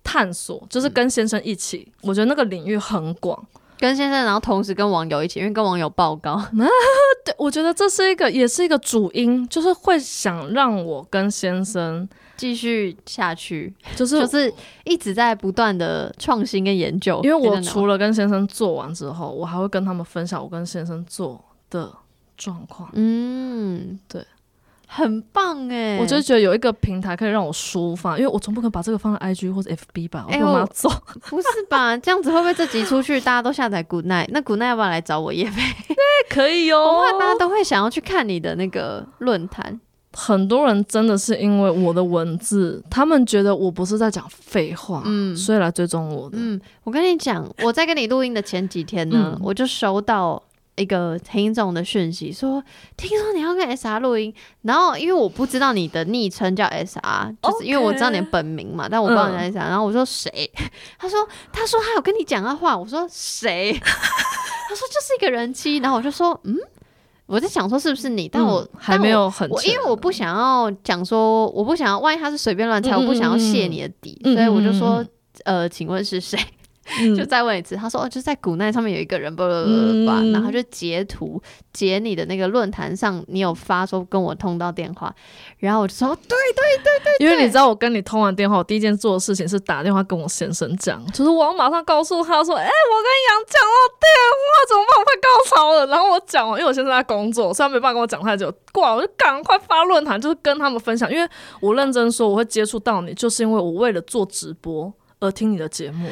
探索，就是跟先生一起，我觉得那个领域很广。跟先生，然后同时跟网友一起，因为跟网友报告。[LAUGHS] 啊，对，我觉得这是一个，也是一个主因，就是会想让我跟先生继续下去，就是就是一直在不断的创新跟研究。因为我除了跟先生做完之后，我还会跟他们分享我跟先生做的状况。嗯，对。很棒哎！我就觉得有一个平台可以让我抒发，因为我总不可能把这个放在 IG 或者 FB 吧？欸、我干嘛做？不是吧？[LAUGHS] 这样子会不会这集出去，大家都下载 Good Night？那 Good Night 要不要来找我业配？对，可以哦。我怕大家都会想要去看你的那个论坛。很多人真的是因为我的文字，他们觉得我不是在讲废话，嗯，所以来追踪我的。嗯，我跟你讲，我在跟你录音的前几天呢，嗯、我就收到。一个听众的讯息说：“听说你要跟 SR 录音，然后因为我不知道你的昵称叫 SR，就是因为我知道你的本名嘛，但我不知道你在啥。然后我说谁？[LAUGHS] 他说他说他有跟你讲的话。我说谁？[LAUGHS] 他说就是一个人妻。然后我就说嗯，我在想说是不是你？但我还没有很，我因为我不想要讲说，我不想要万一他是随便乱猜，我不想要泄你的底，所以我就说呃，请问是谁？”就再问一次，他说哦，就在古奈上面有一个人，不不不不，然后就截图截你的那个论坛上，你有发说跟我通到电话，然后我就说对对对对，因为你知道我跟你通完电话，我第一件做的事情是打电话跟我先生讲，就是我要马上告诉他说，哎，我跟杨讲到电话怎么办？我快高潮了。然后我讲完，因为我先生在工作，所以他没办法跟我讲太久，挂了，我就赶快发论坛，就是跟他们分享，因为我认真说我会接触到你，就是因为我为了做直播而听你的节目。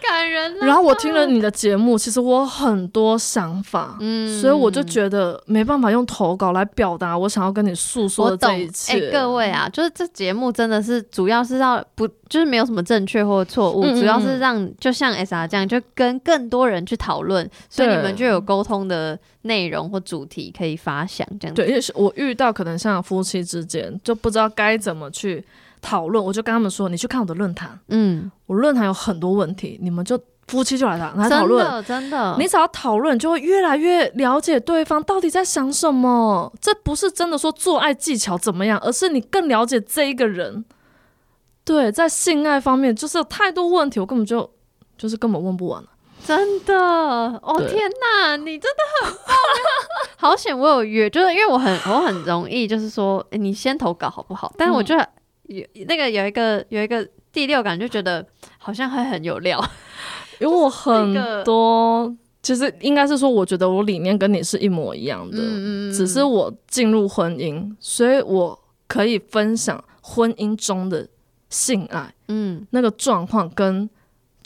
太感人了。然后我听了你的节目，其实我很多想法，嗯，所以我就觉得没办法用投稿来表达我想要跟你诉说的这一切。哎、欸，各位啊，就是这节目真的是主要是要不就是没有什么正确或错误，嗯嗯，主要是让就像 SR 这样，就跟更多人去讨论，所以你们就有沟通的内容或主题可以发想这样子。对，因为我遇到可能像夫妻之间就不知道该怎么去。讨论，我就跟他们说，你去看我的论坛，嗯，我论坛有很多问题，你们就夫妻就来谈来讨论，真的，真的，你只要讨论，就会越来越了解对方到底在想什么。这不是真的说做爱技巧怎么样，而是你更了解这一个人。对，在性爱方面，就是有太多问题，我根本就就是根本问不完了。真的，哦天哪，你真的很棒，[LAUGHS] 好险我有约，就是因为我很我很容易，就是说，欸，你先投稿好不好？但是我觉得。嗯有那个有一个有一个第六感，就觉得好像会很有料，[LAUGHS] 因为我很多，其实应该是说，我觉得我理念跟你是一模一样的，只是我进入婚姻，所以我可以分享婚姻中的性爱，嗯，那个状况跟。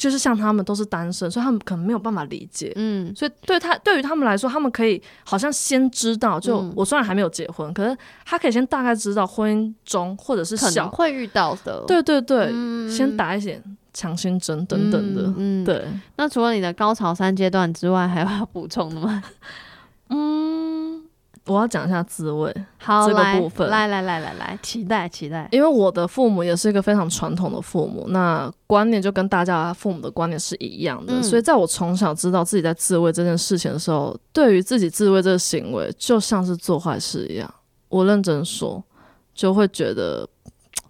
就是像他们都是单身，所以他们可能没有办法理解。嗯，所以对他对于他们来说，他们可以好像先知道，就我虽然还没有结婚，嗯、可是他可以先大概知道婚姻中或者是小可能会遇到的。对对对，嗯、先打一些强心针等等的。嗯，对。那除了你的高潮三阶段之外，还有要补充的吗？[LAUGHS] 嗯。我要讲一下自慰，好，这个部分，来来来来来，期待期待。因为我的父母也是一个非常传统的父母，那观念就跟大家父母的观念是一样的，嗯、所以在我从小知道自己在自慰这件事情的时候，对于自己自慰这个行为，就像是做坏事一样。我认真说，就会觉得。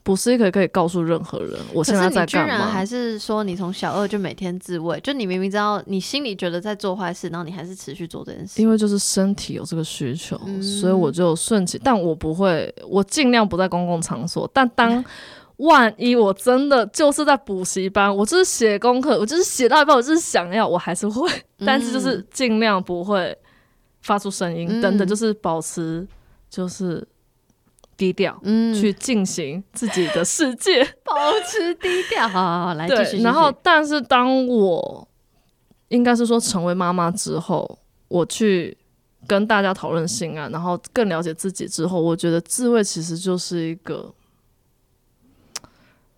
不是可以可以告诉任何人，我现在在干嘛？居然还是说你从小二就每天自慰？就你明明知道，你心里觉得在做坏事，然后你还是持续做这件事。因为就是身体有这个需求，嗯、所以我就顺其。但我不会，我尽量不在公共场所。但当 [LAUGHS] 万一我真的就是在补习班，我就是写功课，我就是写到一半，我就是想要，我还是会，但是就是尽量不会发出声音，等等，就是保持就是。低调，嗯，去进行自己的世界，[LAUGHS] 保持低调。好好好，[LAUGHS] 来继续。然后，但是当我应该是说成为妈妈之后，我去跟大家讨论性爱，然后更了解自己之后，我觉得自慰其实就是一个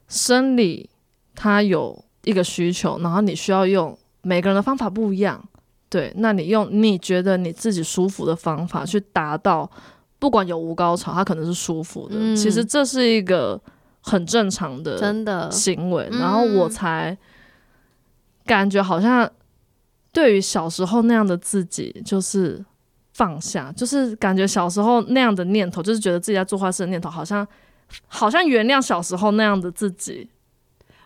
生理，它有一个需求，然后你需要用每个人的方法不一样，对，那你用你觉得你自己舒服的方法去达到。不管有无高潮，他可能是舒服的。嗯、其实这是一个很正常的真的行为，然后我才感觉好像对于小时候那样的自己，就是放下，就是感觉小时候那样的念头，就是觉得自己在做坏事的念头，好像好像原谅小时候那样的自己。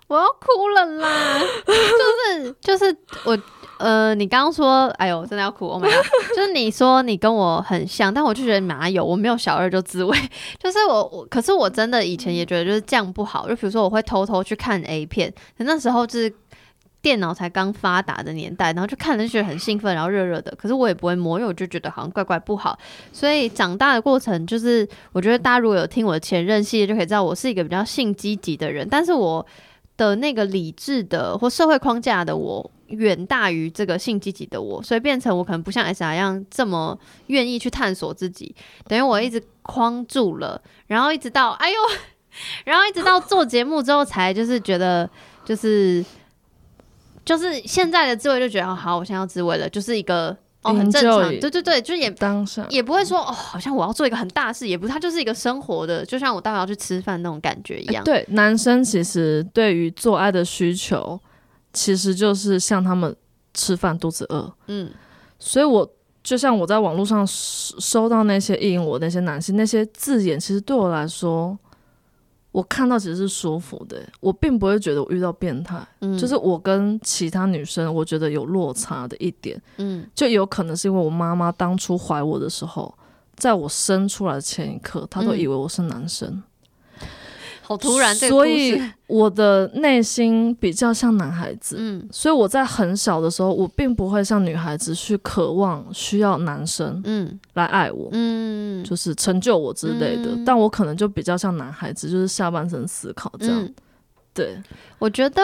我要哭了啦！[LAUGHS] 就是就是我呃，你刚刚说，哎呦，真的要哭！Oh my god！就是你说你跟我很像，但我就觉得哪有，我没有小二就自慰。[LAUGHS] 就是我我，可是我真的以前也觉得就是这样不好。就比如说我会偷偷去看 A 片，可那时候就是电脑才刚发达的年代，然后就看了就觉得很兴奋，然后热热的。可是我也不会摸，因为我就觉得好像怪怪不好。所以长大的过程，就是我觉得大家如果有听我的前任系列，就可以知道我是一个比较性积极的人，但是我。的那个理智的或社会框架的我远大于这个性积极的我，所以变成我可能不像 SR 一样这么愿意去探索自己，等于我一直框住了，然后一直到哎呦，[LAUGHS] 然后一直到做节目之后才就是觉得就是就是现在的滋味就觉得好，我现在要自慰了，就是一个。哦，很正常，对对对，就也当下也不会说哦，好像我要做一个很大事，也不是，它就是一个生活的，就像我待会要去吃饭那种感觉一样。欸、对，男生其实对于做爱的需求，其实就是像他们吃饭肚子饿，嗯，所以我就像我在网络上收到那些意淫我那些男性那些字眼，其实对我来说。我看到其实是舒服的，我并不会觉得我遇到变态，嗯，就是我跟其他女生我觉得有落差的一点，嗯，就有可能是因为我妈妈当初怀我的时候，在我生出来的前一刻，她都以为我是男生。嗯好突然，所以我的内心比较像男孩子，嗯，所以我在很小的时候，我并不会像女孩子去渴望需要男生，嗯，来爱我，嗯，就是成就我之类的，嗯，但我可能就比较像男孩子，就是下半身思考这样。嗯，对，我觉得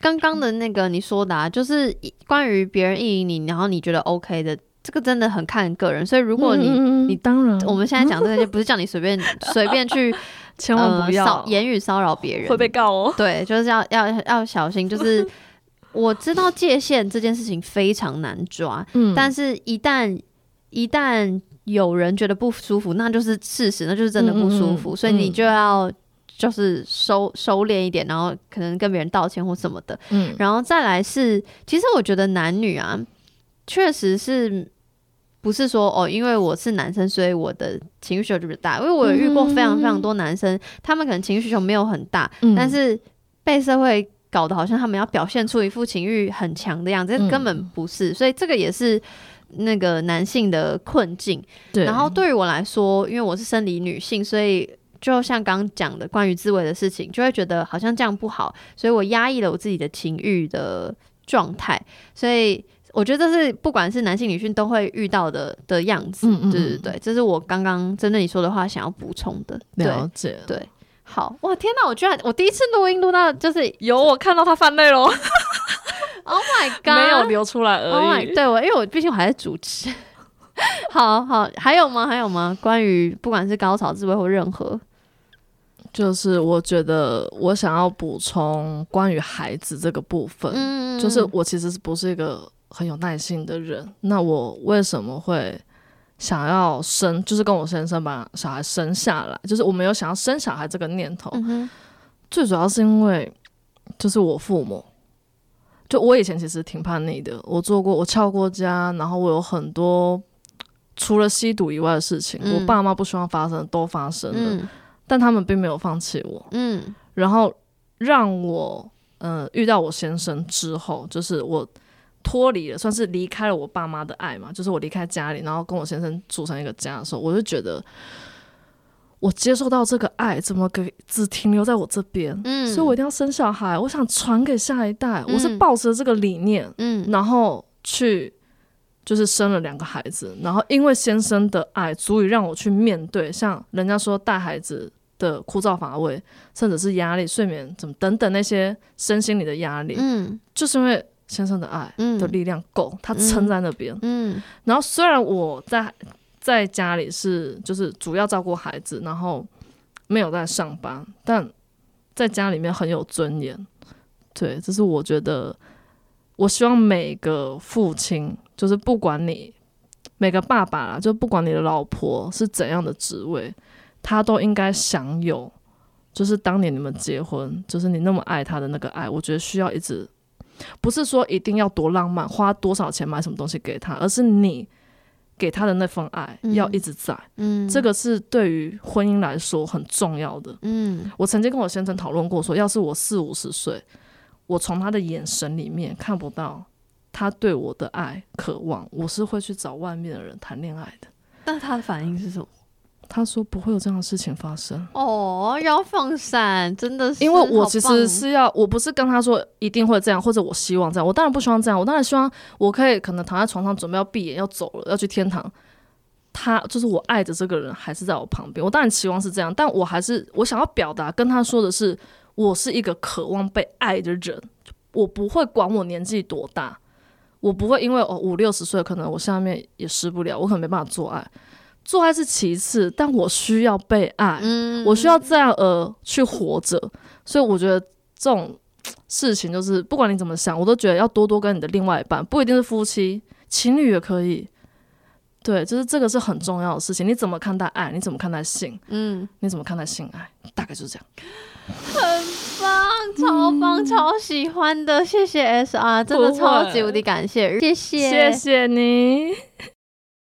刚刚的那个你说的，啊，就是关于别人意淫你，然后你觉得 OK 的。这个真的很看个人，所以如果你、嗯、你当然，我们现在讲这个就不是叫你随便随便去，千万不要、呃、言语骚扰别人，会被告哦。对，就是要要要小心。就是 [LAUGHS] 我知道界限这件事情非常难抓，嗯，但是一旦一旦有人觉得不舒服，那就是事实，那就是真的不舒服，嗯、所以你就要就是收收敛一点，然后可能跟别人道歉或什么的，嗯，然后再来是，其实我觉得男女啊。确实是不是说哦，因为我是男生，所以我的情绪需求就比较大。因为我有遇过非常非常多男生，嗯、他们可能情绪需求没有很大，嗯、但是被社会搞得好像他们要表现出一副情欲很强的样子，根本不是。所以这个也是那个男性的困境。然后对于我来说，因为我是生理女性，所以就像刚刚讲的关于自慰的事情，就会觉得好像这样不好，所以我压抑了我自己的情欲的状态，所以。我觉得这是不管是男性女性都会遇到的的样子，对、嗯、对、对、对，这是我刚刚针对你说的话想要补充的。了解，对，好哇！天哪，我居然我第一次录音录到就是有我看到他犯泪喽！[LAUGHS] Oh my god，没有流出来而已。Oh my, 对，我因为我毕竟我还在主持。[LAUGHS] 好好，还有吗？还有吗？关于不管是高潮自慰或任何，就是我觉得我想要补充关于孩子这个部分，嗯，就是我其实是不是一个。很有耐心的人，那我为什么会想要生？就是跟我先生把小孩生下来，就是我没有想要生小孩这个念头。嗯。最主要是因为，就是我父母，就我以前其实挺叛逆的，我做过，我翘过家，然后我有很多除了吸毒以外的事情，嗯、我爸妈不希望发生的都发生了，嗯、但他们并没有放弃我。嗯。然后让我，嗯、呃，遇到我先生之后，就是我。脱离了，算是离开了我爸妈的爱嘛，就是我离开家里，然后跟我先生组成一个家的时候，我就觉得我接受到这个爱怎么给只停留在我这边，嗯，所以我一定要生小孩，我想传给下一代，嗯、我是抱着这个理念，嗯，然后去就是生了两个孩子，然后因为先生的爱足以让我去面对，像人家说带孩子的枯燥乏味，甚至是压力、睡眠怎么等等那些身心里的压力，嗯，就是因为。先生的爱的力量够，嗯、他撑在那边。嗯，然后虽然我在在家里是就是主要照顾孩子，然后没有在上班，但在家里面很有尊严。对，这是我觉得，我希望每个父亲，就是不管你每个爸爸啦，就不管你的老婆是怎样的职位，他都应该享有，就是当年你们结婚，就是你那么爱他的那个爱，我觉得需要一直，不是说一定要多浪漫，花多少钱买什么东西给他，而是你给他的那份爱要一直在。嗯，这个是对于婚姻来说很重要的。嗯，我曾经跟我先生讨论过说，说要是我四五十岁，我从他的眼神里面看不到。他对我的爱渴望，我是会去找外面的人谈恋爱的。那他的反应是什么？他说不会有这样的事情发生。哦，要放闪，真的是。因为我其实是要，我不是跟他说一定会这样，或者我希望这样。我当然不希望这样，我当然希望我可以可能躺在床上准备要闭眼要走了，要去天堂。他就是我爱的这个人还是在我旁边，我当然期望是这样，但我还是我想要表达跟他说的是，我是一个渴望被爱的人，我不会管我年纪多大。我不会因为哦五六十岁，可能我下面也湿不了，我可能没办法做爱。做爱是其次，但我需要被爱，嗯、我需要这样而去活着。所以我觉得这种事情就是，不管你怎么想，我都觉得要多多跟你的另外一半，不一定是夫妻，情侣也可以。对，就是这个是很重要的事情。你怎么看待爱？你怎么看待性？嗯，你怎么看待性爱？大概就是这样。[LAUGHS] 很棒，超棒，嗯、超喜欢的，谢谢 SR，真的超级无敌感谢，谢谢，谢谢你。